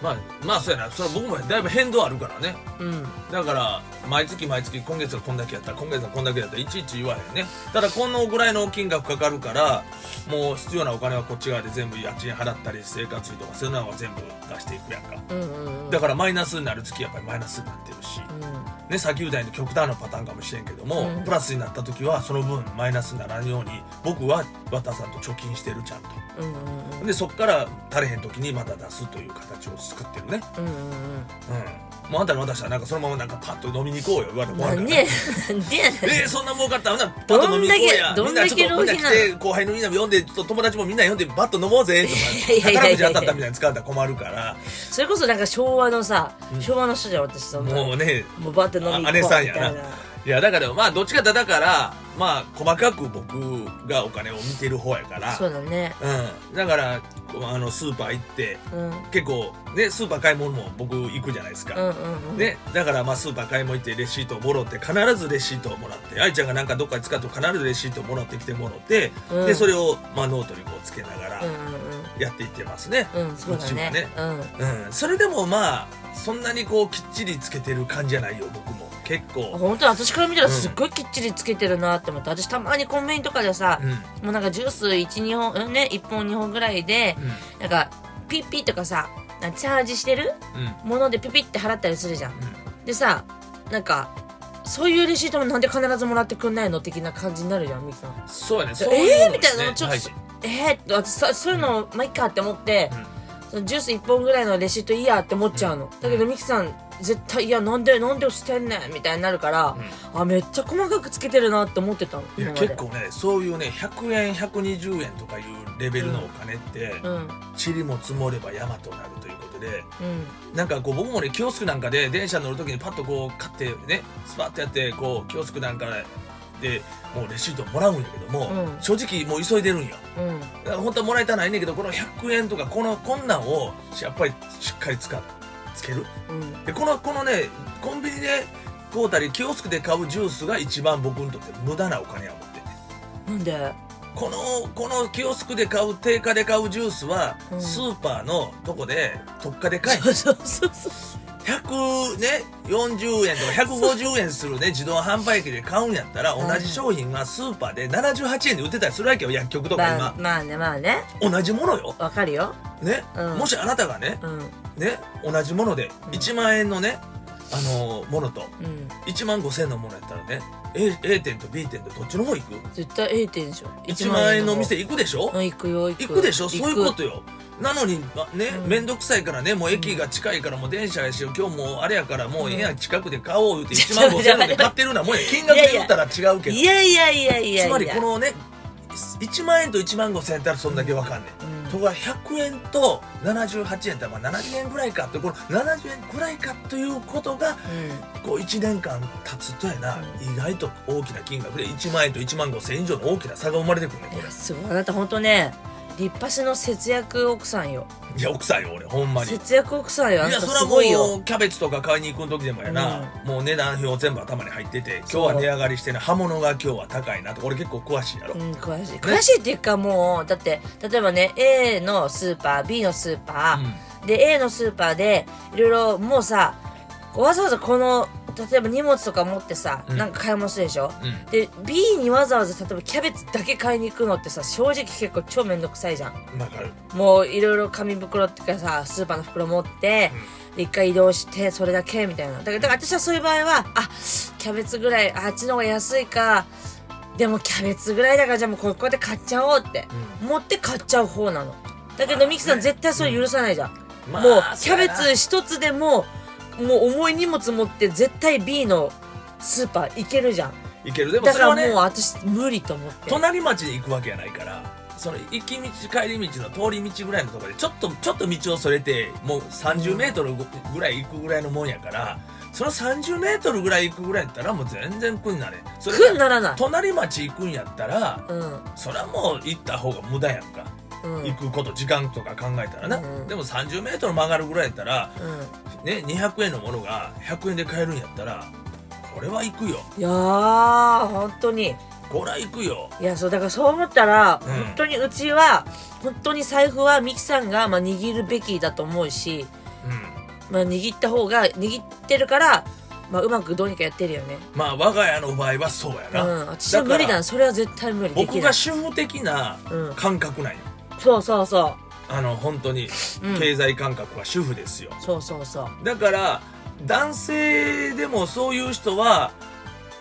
まあまあそうやな。それ僕もだいぶ変動あるからね。うん。だから毎月毎月今月はこんだけやった今月はこんだけやったらいちいち言わへんね。ただこのぐらいの金額かかるからもう必要なお金はこっち側で全部家賃払ったり生活費とかそういうのは全部出していくやんか。うんうんうん。だからマイナスになる月やっぱりマイナスになってるし。うねさっき言ったように極端なパターンかもしれんけども、うん。プラスになった時はその分マイナスにならんように僕は綿さんと貯金してるちゃんと。んうんうんうん。でそっから足れへん時にまた出すという形を作ってるね。うんうんうん。もうあんたに渡したらなんかそのままなんかパッと飲みに行こうよ。言われてうんもらうからなんでなんでやねん。えー、そんな儲かった？らほなパッと飲みに行こうや。どんだけみんなちょっとどんだけ浪費なのみんな来て後輩のみんなも呼んでちょっと友達もみんな呼んでバッと飲もうぜとか宝くじ当たったみたいに使ったら困るから。それこそなんか昭和のさ、うん。昭和の人じゃん私そんな。もうねもうバーって飲みに行こうあ姉さんやな。みたいいやだからまあどっちかだからまあ細かく僕がお金を見てる方やから。そうだね。うん、だからあのスーパー行ってうん。結構ねスーパー買い物も僕行くじゃないですか、うんうんうん。ね、だからまあスーパー買い物行ってレシートをもろって必ずレシートをもらって愛ちゃんがなんかどっかで使うと必ずレシートをもらってきてもろって、うん。でそれをまあノートにこうつけながらうんやっていってますね、うんうんそうだね。ね。うん。うん。それでもまあそんなにこうきっちりつけてる感じじゃないよ僕も。結構、本当に私から見たらすっごいきっちりつけてるなって思って私たまにコンビニとかでさうん。もうなんかジュース12本うんね1本2本ぐらいでうなんかピッピッとかさなチャージしてるんうん。ものでピピって払ったりするじゃん。でさなんかそういうレシートもなんで必ずもらってくんないの的な感じになるじゃんミキさん。そうやね。そういうのえーみたいなのちょっと大事えー、って私さそういうのまあいっかって思って、そのジュース1本ぐらいのレシートいいやって思っちゃうの、だけどミキさん絶対いやなんでなんで捨てんねん？みたいになるから、あめっちゃ細かくつけてるなって思ってたのいや結構ねそういうね100円120円とかいうレベルのお金って、うん。塵も積もれば山となるということでうん。なんかこう僕もねキオスクなんかで電車乗る時にパッとこう買ってねスパッとやってこうキオスクなんかでもうレシートもらうんやけども、うん。正直もう急いでるんや。うん。だから本当はもらいたないねんけどこの100円とかこのこんなんをやっぱりしっかり使うつける。うん。でこのこのねコンビニで買うたりキオスクで買うジュースが一番僕にとって無駄なお金や思っててなんで？このこのキオスクで買う定価で買うジュースは、うん。スーパーのとこで特価で買えそうそうそうそう100ね40円とか150円するね 自動販売機で買うんやったらうん。同じ商品がスーパーで78円で売ってたりするわけよ薬局とかまあ今まあねまあね。同じものよ。わかるよ。ね、うん。もしあなたがねうん。ね同じものでうん。1万円のねあのーものと。うん。1万5000円のものやったらね A, A 店と B 店とどっちの方行く？絶対 A 点でしょ。1万円の店行くでしょ？うん行くよ行く。行くでしょ？そういうことよ。なのにあねうん。面倒、くさいからねもう駅が近いからもう電車やし今日もうあれやからもう部屋近くで買おう言うて1万5000円で買ってるなもんや金額で言ったら違うけど。いやいやいやいやいや。つまりこのね1万円と1万5000円やったらそんだけわかんねん、うん。ところが100円と78円ってまあ70円ぐらいかってこの70円ぐらいかということがこう1年間経つとやな、う意外と大きな金額で1万円と1万5000円以上の大きな差が生まれてくるねこうんいやすごい。あなた本当ね立派しの節約奥さんよ。れいや奥さんよ俺ほんまに。節約奥さんよ。あなたいやそれはもすごいよ。うキャベツとか買いに行く時でもやな、もう値段表全部頭に入ってて今日は値上がりしてね刃物が今日は高いなと。俺結構詳しいやろ、うん、詳しい。詳しいっていうかもうだって例えばね A のスーパー B のスーパー、で A のスーパーでいろいろもうさわざわざこの例えば荷物とか持ってさ、うん。なんか買い物するでしょ？うん。うんで B にわざわざ例えばキャベツだけ買いに行くのってさ正直結構超めんどくさいじゃん。わかる。もういろいろ紙袋っていうかさスーパーの袋持って、で一回移動してそれだけみたいな。だから私はそういう場合はあキャベツぐらいああっちの方が安いか。でもキャベツぐらいだからじゃあもうここで買っちゃおうって。持って買っちゃう方なの。だけどミキさん絶対それ許さないじゃん、まあもうキャベツ一つでももう重い荷物持って絶対 B のスーパー行けるじゃん。いける。でもだからそれはねもう私無理と思って。隣町に行くわけやないからその行き道帰り道の通り道ぐらいのところでちょっとちょっと道をそれてもう30メートルぐらい行くぐらいのもんやからその30メートルぐらい行くぐらいやったらもう全然苦になれん。それ苦にならない。隣町行くんやったらうん。それはもう行った方が無駄やんか、うん行くこと時間とか考えたらな、うん。でも30メートル曲がるぐらいやったらうん。ね200円のものが100円で買えるんやったらこれは行くよ。いやー本当に。これは行くよ。いやそうだからそう思ったら、うん。本当にうちは本当に財布はミキさんが、まあ、握るべきだと思うし、うん。まあ、握った方が握ってるから、まあ、うまくどうにかやってるよね。まあ我が家の場合はそうやな、うん私は無理だそれは絶対無理。できない。僕が主婦的なうん。感覚なんよそうそうそあの本当にう、うん、経済感覚は主婦ですよ、そうそうそう。だから男性でもそういう人は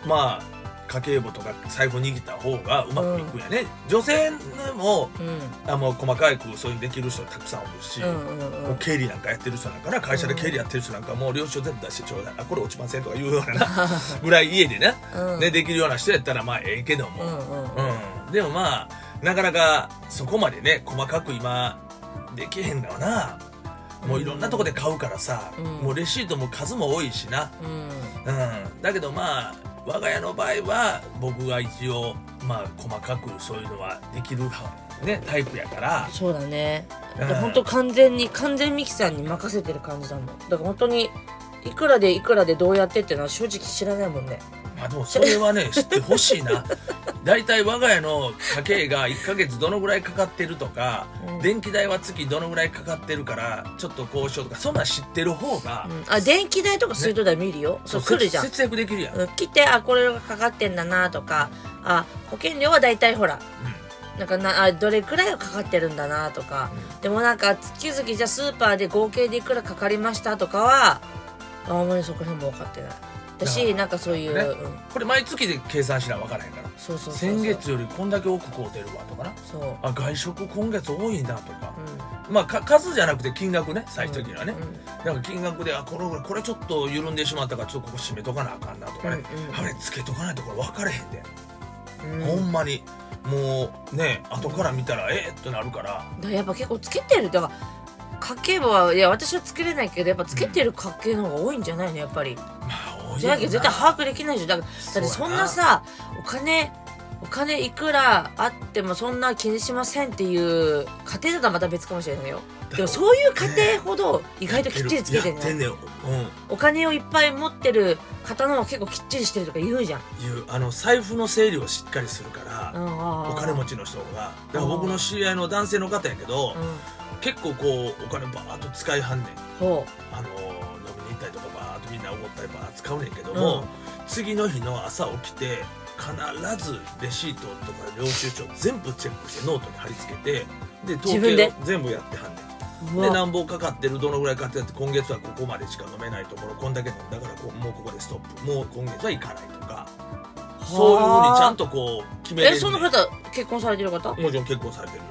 まあ家計簿とか財布握った方がうまくいくんやね、女性でもうん。あもう細かくそういうできる人たくさんおるし、うんうんうん。もう経理なんかやってる人なんかな会社で経理やってる人なんかもう領収書全部出してちょうだいあこれ落ちませんとか言うようなな。ぐらい家でねうん。ねできるような人やったらまあええけども、うんうんうん。うん、でもまあなかなかそこまでね細かく今できへんだよな。もういろんなとこで買うからさ、うん。もうレシートも数も多いしな、うん。うん、だけどまあ我が家の場合は僕が一応まあ細かくそういうのはできるねタイプやから。そうだね。うん。本当完全に完全ミキさんに任せてる感じだもん。だから本当にいくらでいくらでどうやってっていうのは正直知らないもんねまあでもそれはね 知ってほしいな。大体我が家の家計が1ヶ月どのぐらいかかってるとか、うん。電気代は月どのぐらいかかってるからちょっと交渉とかそんなん知ってる方が、うん。あ電気代とか水道代見るよ、そう来るじゃん。節節約できるやん、うん。うん来てあこれがかかってんだなとかあ保険料は大体ほらなんかなあどれくらいかかってるんだなとか。でもなんか月々じゃあスーパーで合計でいくらかかりましたとかはあんまりそこら辺も分かってないだしなんかそういう、ね。うん。これ毎月で計算しな分からへんから。そうそう先月よりこんだけ多く買うてるわとかな。そう、うんあ外食今月多いなとか。まあか数じゃなくて金額ね最終的にはね、なんか金額であこのぐらいこれちょっと緩んでしまったからちょっとここ締めとかなあかんなとかね、うんうん。あれつけとかないとこれ分かれへんで、うん。ほんまにもうね後から見たらえっとなるから。やっぱ結構つけてる。だから家計簿はいや私はつけれないけどやっぱつけてる家計の方が多いんじゃないのやっぱり。まあじゃなきゃ絶対把握できないでしょ。だからだってそんなさお金お金いくらあってもそんな気にしませんっていう家庭だったらまた別かもしれないよ。でもそういう家庭ほど意外ときっちりつけてるねんねんうん。お金をいっぱい持ってる方の方が結構きっちりしてるとか言うじゃん、いうあの財布の整理をしっかりするから、うん、お金持ちちの人が。だから僕の知り合いの男性の方やけど、うん。結構こうお金バーッと使いはんねん。ほあのーッとみんなおごったりバーッと使うねんけども、うん。次の日の朝起きて必ずレシートとか領収書全部チェックしてノートに貼り付けてで統計を全部やってはんねん。で何本かかってるどのぐらいかかってるって今月はここまでしか飲めないところこんだけ飲んだからこうもうここでストップもう今月は行かないとかそういうふうにちゃんとこう決めれる、えその方結婚されてる方？もちろん結婚されてるよ、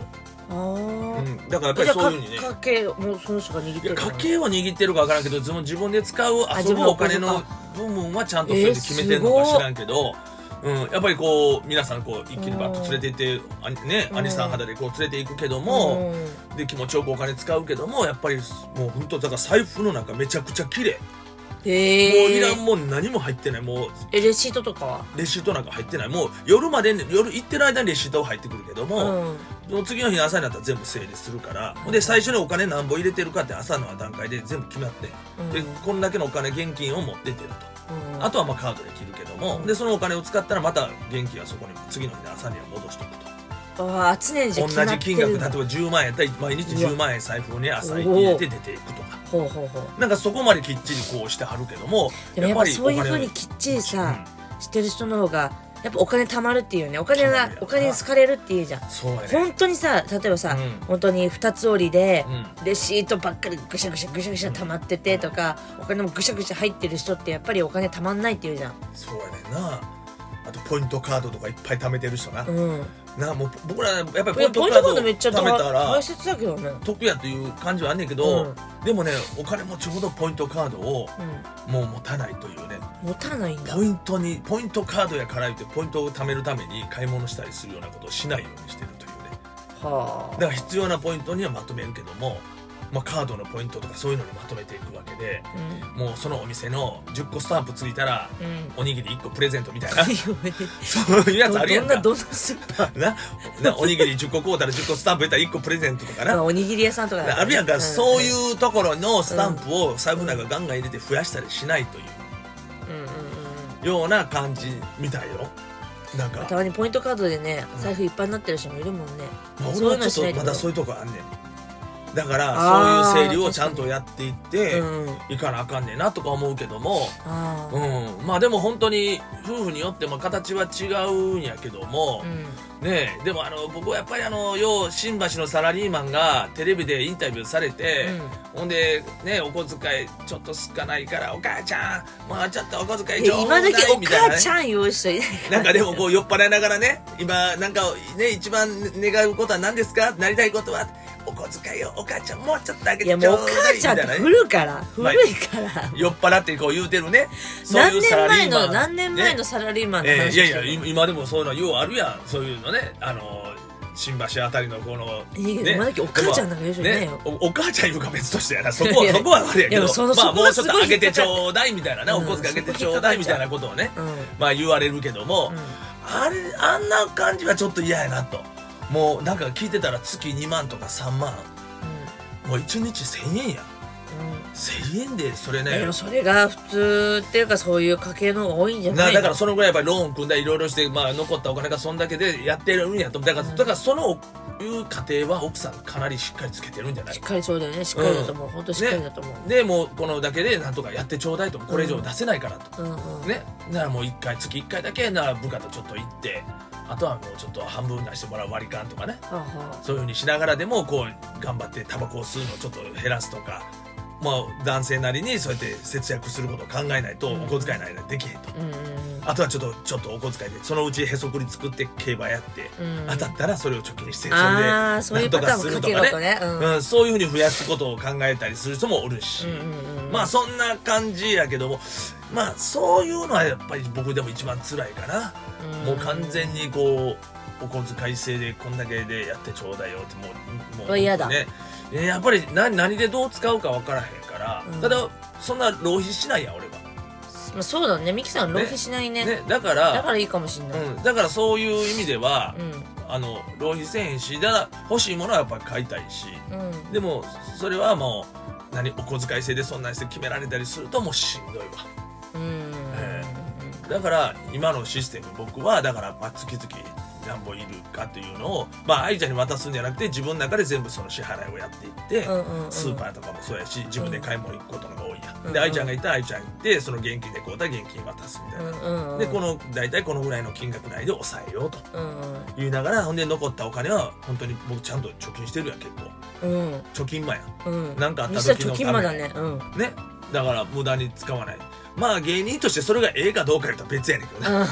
うん、だからやっぱりそういうふうにね。家計もその人が握っいてる家計は握ってるか分からんけど自分自分で使うあ遊ぶお金の。の部分はちゃんとそれで決めてるのか知らんけど、うん、やっぱりこう皆さんこう一気にバッと連れて行ってうん。兄さん肌でこう連れて行くけども、うん。で気持ちよくお金使うけどもやっぱりもう本当だから財布の中めちゃくちゃ綺麗もういらんもん何も入ってない。もうえレシートとかは？レシートなんか入ってない。もう夜までに夜行ってる間にレシートは入ってくるけども、うん。次の日の朝になったら全部整理するから、で最初にお金何本入れてるかって朝の段階で全部決まって、うん。でこんだけのお金現金を持ってってると、うん。あとはまあカードで切るけども、うん。でそのお金を使ったらまた現金はそこに次の日の朝には戻しとくと。ああ常同じ金額例えば10万円やったら毎日うわ10万円財布に朝入れて出ていくとかほうほうほう。なんかそこまできっちりこうしてはるけどもでもやっぱそういうふうにきっちりさ、してる人の方がやっぱお金貯まるっていうねお金がお金に好かれるっていうじゃん。そうやね。本当にさ例えばさ、うん。本当に二つ折りで、うん。レシートばっかりぐしゃぐしゃぐしゃぐしゃ溜まっててとかお金もぐしゃぐしゃ入ってる人ってやっぱりお金貯まんないっていうじゃん。そうやねんなあとポイントカードとかいっぱい貯めてる人な、うん。なもう僕らやっぱりポイントカード貯めたら大切だけどね。得やという感じはあんねんけど、うん。でもねお金持ちほどポイントカードをもう持たないというね。持たないんだ。ポイントにポイントカードやから言ってポイントを貯めるために買い物したりするようなことをしないようにしてるというね。はだから必要なポイントにはまとめるけども、まあ、カードのポイントとかそういうのにまとめていくわけであもうそのお店の10個スタンプついたらうん。うんおにぎり1個プレゼントみたいな。どそういうやつあるやんか。どんなどんなスーパーななおにぎり10個買うたら10個スタンプ入れたら1個プレゼントとかな。あおにぎり屋さんとかだね。あるやんか、そうういうところのスタンプを財布の中ガンガン入れて増やしたりしないといんうんうんうんうような感じみたいよ。なんか、たまにポイントカードでね財布いっぱいになってる人もいるもんね、まあ、俺はちょっとまだそういうとこあんねんだからそういう整理をちゃんとやっていってうん。いかなあかんねんなとか思うけどもうん。まあでも本当に夫婦によっても形は違うんやけども、うん。ねえでもあの僕はやっぱりあのよう新橋のサラリーマンがテレビでインタビューされて、ほんでねお小遣いちょっと少ないからお母ちゃんもうちょっとお小遣いいちょうだいみたいな、ね。母ち、ゃん言う人いないなんかでもこう酔っ払いながらね今なんかね一番願うことは何ですか？なりたいことは？お小遣いをお母ちゃんもうちょっとあげいやもうお母ちゃんって古いからまあ古いから。酔っ払ってこう言うてるね。そう何年いうサラリ前ーマン。の何年前のね。サラリーマンのえー話いやいや今今でもそういうのようあるやん。そういうのね。あの新橋あたりのこのいいけどね今時お母ちゃんなんか言う人いないねよ、おお母ちゃん言うか別としてやな。そこいやはそこはあれやけど。いやそのまあそこもうちょっとあげてちょうだいみたいなね、うんお小遣いあげてちょうだいみたいなことをね。うん。うんまあ言われるけども、あれあんな感じはちょっと嫌やなともうなんか聞いてたら月2万とか3万。もう1日1000円や。1000円でそれね。うん。でもそれが普通っていうかそういう家計の方が多いんじゃなないだからそのぐらいやっぱりローン組んだりいろいろして、まあ、残ったお金がそんだけでやってるんやとだから,、うん。だからそのいう家庭は奥さんかなりしっかりつけてるんじゃない？しっかりそうだよね。しっかりだと思う、本当しっかりだと思う、でもうこのだけでなんとかやってちょうだいと。これ以上出せないからと、うんうんね。ならもう1回月1回だけなら部下とちょっと行ってあとはもうちょっと半分出してもらう割り勘とかね。そういうふうにしながらでもこう頑張ってタバコを吸うのをちょっと減らすとかまあ男性なりにそうやって節約することを考えないとうんお小遣いの間できへんと、あとはちょっとちょっとお小遣いでそのうちへそくり作って競馬やって、うん当たったらそれを貯金してそれでああそういうパターンもかね。うん。うん、そういうふうに増やすことを考えたりする人もおるし、まあそんな感じやけどもまあそういうのはやっぱり僕でも一番辛いかな、もう完全にこうお小遣い制でこんだけでやってちょうだいよってもうもうわ嫌だねえやっぱり何何でどう使うか分からへんから、うん。ただそんな浪費しないやん俺は、まあそうだね。ミキさん浪費しないね。ね、だからだからいいかもしんない。うん、だからそういう意味では、うん。あの浪費せえへんしだから欲しいものはやっぱり買いたいし。うん。でもそれはもう何お小遣い制でそんなにして決められたりするともうしんどいわ。うん。えだから今のシステム僕はだからまあ月々何本いるかっていうのをまあ愛ちゃんに渡すんじゃなくて自分の中で全部その支払いをやっていって、うんうんうん。スーパーとかもそうやし自分で買い物行くことのが多いや、うんで愛ちゃんがいたら愛ちゃん行ってその現金で買うたら現金渡すみたいな、うんうんうん。でこの大体このぐらいの金額内で抑えようと。うん言いながらほんで残ったお金は本当に僕ちゃんと貯金してるやん結構。うん。うん貯金魔やん。うん。なんかあった時のため貯金魔だね。うん。ね。だから無駄に使わないまあ芸人としてそれがええかどうか言うと別やねんけどね。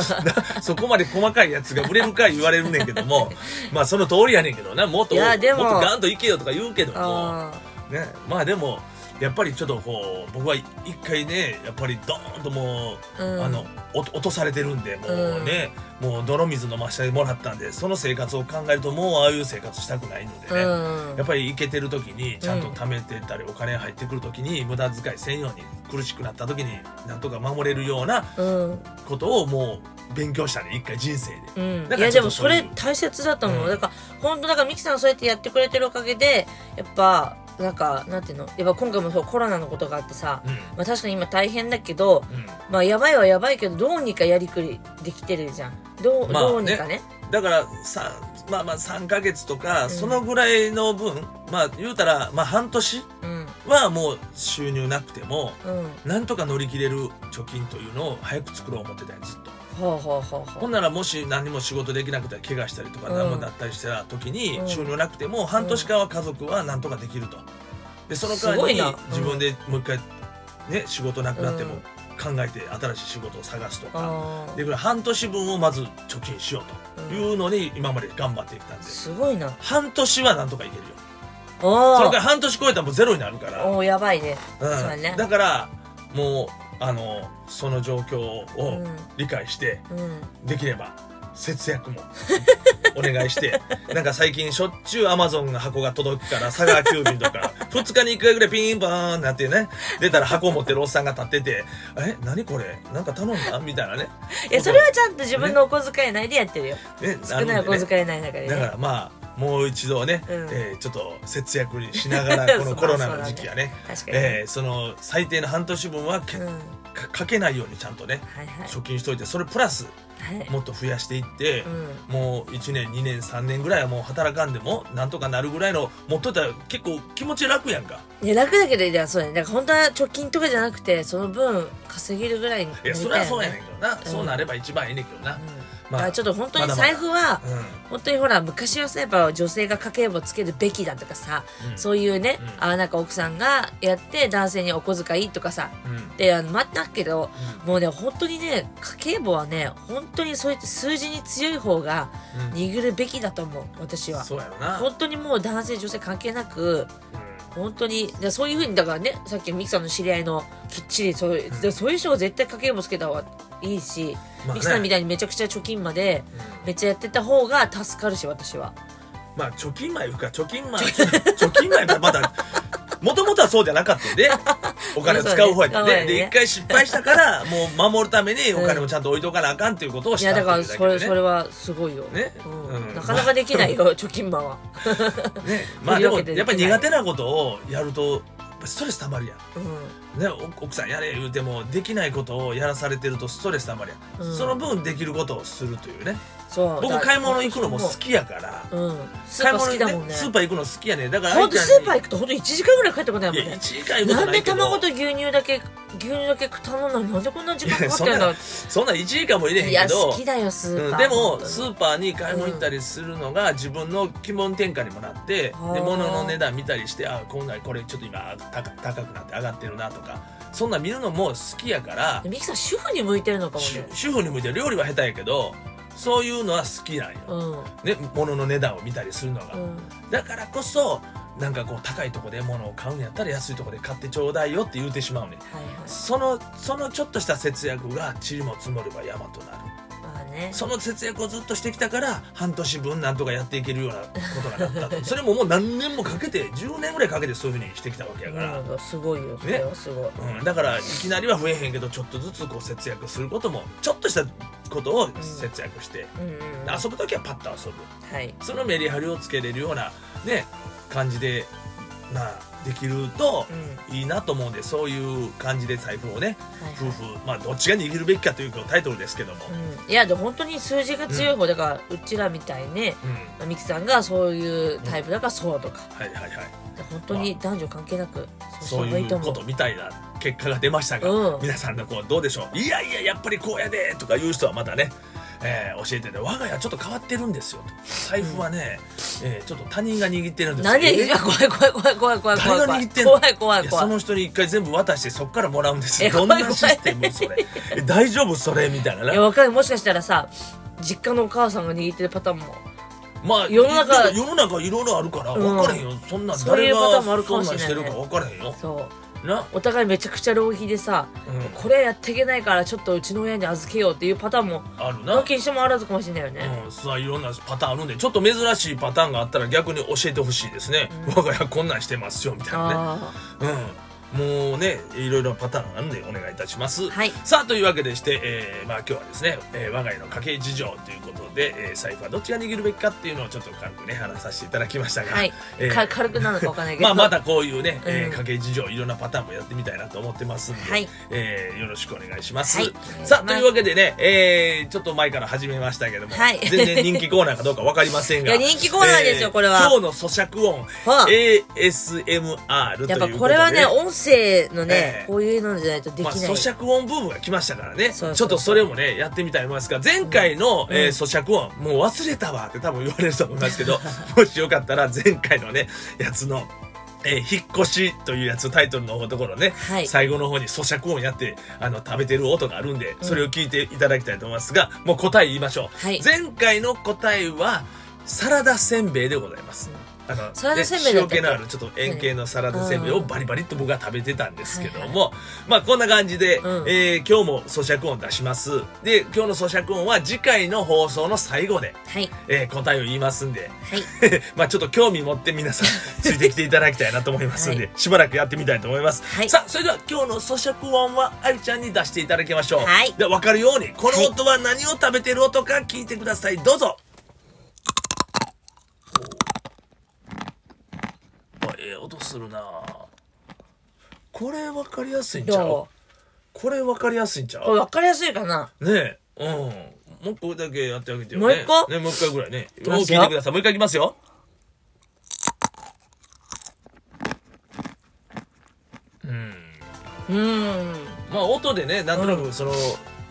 そこまで細かいやつが売れるか言われるねんけども まあその通りやねんけどな。もっとももっとガンといけよとか言うけども。あね。まあでもやっぱりちょっとこう僕は一回ねやっぱりドーンともう、ーうん。あのお落とされてるんでもうね、もう泥水飲ましてもらったんでその生活を考えるともうああいう生活したくないのでね、うん。やっぱりイケてる時にちゃんと貯めてたりお金入ってくる時に無駄遣いせんように苦しくなった時になんとか守れるようなうん。ことをもう勉強したね一回人生で。いやでもそれ大切だと思う、うん。だから本当だからミキさんそうやってやってくれてるおかげでやっぱなんかなんていうのやっぱ今回もそうコロナのことがあってさ、うん。まあ、確かに今大変だけどうん。まあやばいはやばいけどどうにかやりくりできてるじゃん。どう,、まあね。どうにかね。だからさまあまあ3ヶ月とかん。そのぐらいの分、まあ言うたらまあ半年うん。はもう収入なくてもうん。なんとか乗り切れる貯金というのを早く作ろう思ってたよずっとほうほうほうほほんならもし何も仕事できなくて怪我したりとかうん。何もなったりした時にうん。収入なくても半年間は家族はなんとかできると。でその間にすごいな。うん。自分でもう一回ね仕事なくなってもうん。考えて新しい仕事を探すとか。あーでこれ半年分をまず貯金しようというのに今まで頑張ってきたんで。すごいな。半年はなんとかいけるよ。それから半年超えたらもうゼロになるから。おーやばいね。ううだね。だからもうあのその状況をうん。理解してうん。できれば節約も お願いしてなんか最近しょっちゅうアマゾンの箱が届くから佐川急便とか 2日に1回ぐらいピンポーンなってね出たら箱持ってるおっさんが立ってて「え何これ？なんか頼んだ?」みたいなね。いやそれはちゃんと自分のお小遣い内でやってるよ。ね少ないお小い遣い内の中でね。だからまあもう一度ね、うん。えーちょっと節約しながら このコロナの時期はね確かに、えーその最低の半年分はけ、うん。かかけないようにちゃんとねはいはい。貯金しといてそれプラスはい。もっと増やしていって、うん。もう1年2年3年ぐらいはもう働かんでもなんとかなるぐらいの持っといたら結構気持ち楽やんか。いや楽だけどいやそうだね。だから本当は貯金とかじゃなくてその分稼げるぐらいにね。いやそれはそうやねんけどな、ん。そうなれば一番いいねんけどな、うんまあちょっと本当にまだまだ。財布はうん。本当にほら昔はさやっぱ女性が家計簿つけるべきだとかさ、うん。そういうね、うん。あなんか奥さんがやって男性にお小遣いとかさうん。であの待ったけどうもうね本当にね家計簿はね本当にそうやって数字に強い方が握るべきだと思う私は。そうやろな、本当にもう男性女性関係なく本当に。でそういうふうにだからねさっきのミキさんの知り合いのきっちりそういう、でそういう人が絶対家計簿つけた方がいいし、まあね。ミキさんみたいにめちゃくちゃ貯金までうん。めっちゃやってた方が助かるし私は。まあ貯金前か貯金前 貯金前かまだもともとはそうじゃなかったんで お金を使う方やったんで、で一回失敗したから もう守るためにお金をちゃんと置いとかなあかんっていうことをいしたいうやだからそれそれはすごいよ、ね。なかなかできないよ 貯金マンは、ね。まあでもやっぱり苦手なことをやるとストレスたまるやん。うん。ね、お奥さんやれ言うてもできないことをやらされてるとストレスたまるやん。その分できることをするというねそう。僕買い物行くのも好きやから。うん。スーパー好きだもんね。スーパー行くの好きやねだからほんとスーパー行くとほんと1時間ぐらい帰ってこないいやもんね。1時間行くこなんでとないけど。卵と牛乳だけ牛乳だけ頼んだの？になんでこんな時間かかってんだろう？そんな1時間も入れへんいやけど好きだよスーパー。うんでもスーパーに買い物行ったりするのが自分の気分転換にもなって、うんで物の値段見たりしてあこんなこれちょっと今高高くなって上がってるなとかそんなん見るのも好きやから。ミキさん主婦に向いてるのかも主ね。主婦に向いて料理は下手やけどそういうのは好きなんよ、うん。ね、物の値段を見たりするのが、うん。だからこそなんかこう高いとこで物を買うんやったら安いとこで買ってちょうだいよって言うてしまうねはいはい。そのそのちょっとした節約が塵も積もれば山となる。まあね。その節約をずっとしてきたから半年分なんとかやっていけるようなことがなったと。それももう何年もかけて10年ぐらいかけてそういうふうにしてきたわけやから、うんすごいよそれはすごい。うん、だからいきなりは増えへんけどちょっとずつこう節約することもちょっとしたことを節約して、うんうんうん。遊ぶ時はパッと遊ぶ。はい。そのメリハリをつけれるようなね感じでまあできるとうん。いいなと思うんでそういう感じで財布をねはい夫婦まあどっちが握るべきかというタイトルですけども、うん。いやでも本当に数字が強い方だからうちらみたいねうん、ミキさんがそういうタイプだからそうとか。はいはいはい本当に男女関係なくそういう。ことみたいな結果が出ましたが、うん。皆さんのこうどうでしょう。いやいややっぱりこうやでとかいう人はまたね、えー教えてて我が家ちょっと変わってるんですよと。財布はね、えーちょっと他人が握ってるんです。よ何？で、えー怖い怖い怖い怖い怖い怖い誰が握ってんの？怖い怖い怖い。その人に一回全部渡してそっからもらうんですよ。えどんなシステムそれ。え大丈夫それ？みたいないねやわかる。もしかしたらさ実家のお母さんが握ってるパターンもまあ世の中世の中いろいろあるからうん。分からへんよ、そんなそういう誰がそんなんしてるか分からへんよ。そう。な、お互いめちゃくちゃ浪費でさうん、これやっていけないからちょっとうちの親に預けようっていうパターンもあるな。なきにしてもあらずかもしれないよね、うん、さあいろんなパターンあるんでちょっと珍しいパターンがあったら逆に教えてほしいですね、うん。我が家こんなんしてますよみたいなね。あうんもうねいろいろパターンあるんでお願いいたします、はい。さあというわけでして、えーまあ、今日はですね、えー我が家の家計事情ということで、えー財布はどっちが握るべきかっていうのをちょっと軽くね話させていただきましたが、あはい、えーか軽くなるのかわかんないけど。まあまたこういうね、えーうん。家計事情いろんなパターンもやってみたいなと思ってますんで、はい。えーよろしくお願いします、はい。さあというわけでね、えーちょっと前から始めましたけども、はい。全然人気コーナーかどうか分かりませんが いや人気コーナーですよこれは。今日の咀嚼音はあ。ASMR ということでやっぱこれはね音声のね、ええ。こういうのじゃないとできまあ、ない、咀嚼音ブームが来ましたからね。そうそうちょっとそれもねやってみたいと思いますが前回の、うん。えー咀嚼音もう忘れたわって多分言われると思いますけど もしよかったら前回のねやつのえー引っ越しというやつタイトルのところね、はい。最後の方に咀嚼音やってあの食べてる音があるんでそれを聞いていただきたいと思いますが、もう答え言いましょう、はい。前回の答えはサラダせんべいでございます、あのサラダせんべいだったっけ？塩気のあるちょっと円形のサラダせんべいをバリバリっと僕は食べてたんですけども、まあこんな感じで、うん。えー今日も咀嚼音出します。で今日の咀嚼音は次回の放送の最後で、はい。えー答えを言いますんではい。まあちょっと興味持って皆さんついてきていただきたいなと思いますんで、はしばらくやってみたいと思います、はい。さあそれでは今日の咀嚼音はあゆちゃんに出していただきましょう、はい。で分かるようにこの音は何を食べてる音か聞いてください。どうぞあええ音するな。これ分かりやすいんちゃう？どこれ分かりやすいんちゃう？これう分かりやすいかな？ねえ。うん。もう一個だけやってあげてよね。もう一個？ねもう一回ぐらいね。きますよ。もう聞いてくださいもう一回いきますよ。うん。うーん。まあ音でねなんとなくその、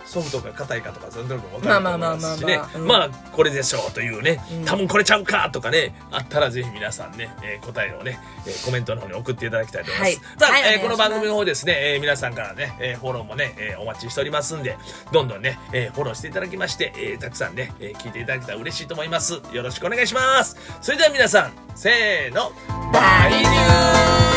ソフトか硬いかとかなんとなく分かると思いますしね。まあまあまあまあまあ。うん。まあこれでしょうというね、うん。多分これちゃうかとかね。あったらぜひ皆さんね、えー答えをね、えーコメントの方に送っていただきたいと思います、はい。さあ、はいえーこの番組の方ですね、えー皆さんからね、えーフォローもね、えーお待ちしておりますんでどんどんね、えーフォローしていただきまして、えーたくさんね、えー聞いていただけたら嬉しいと思います。よろしくお願いします。それでは皆さんせーの大ニュー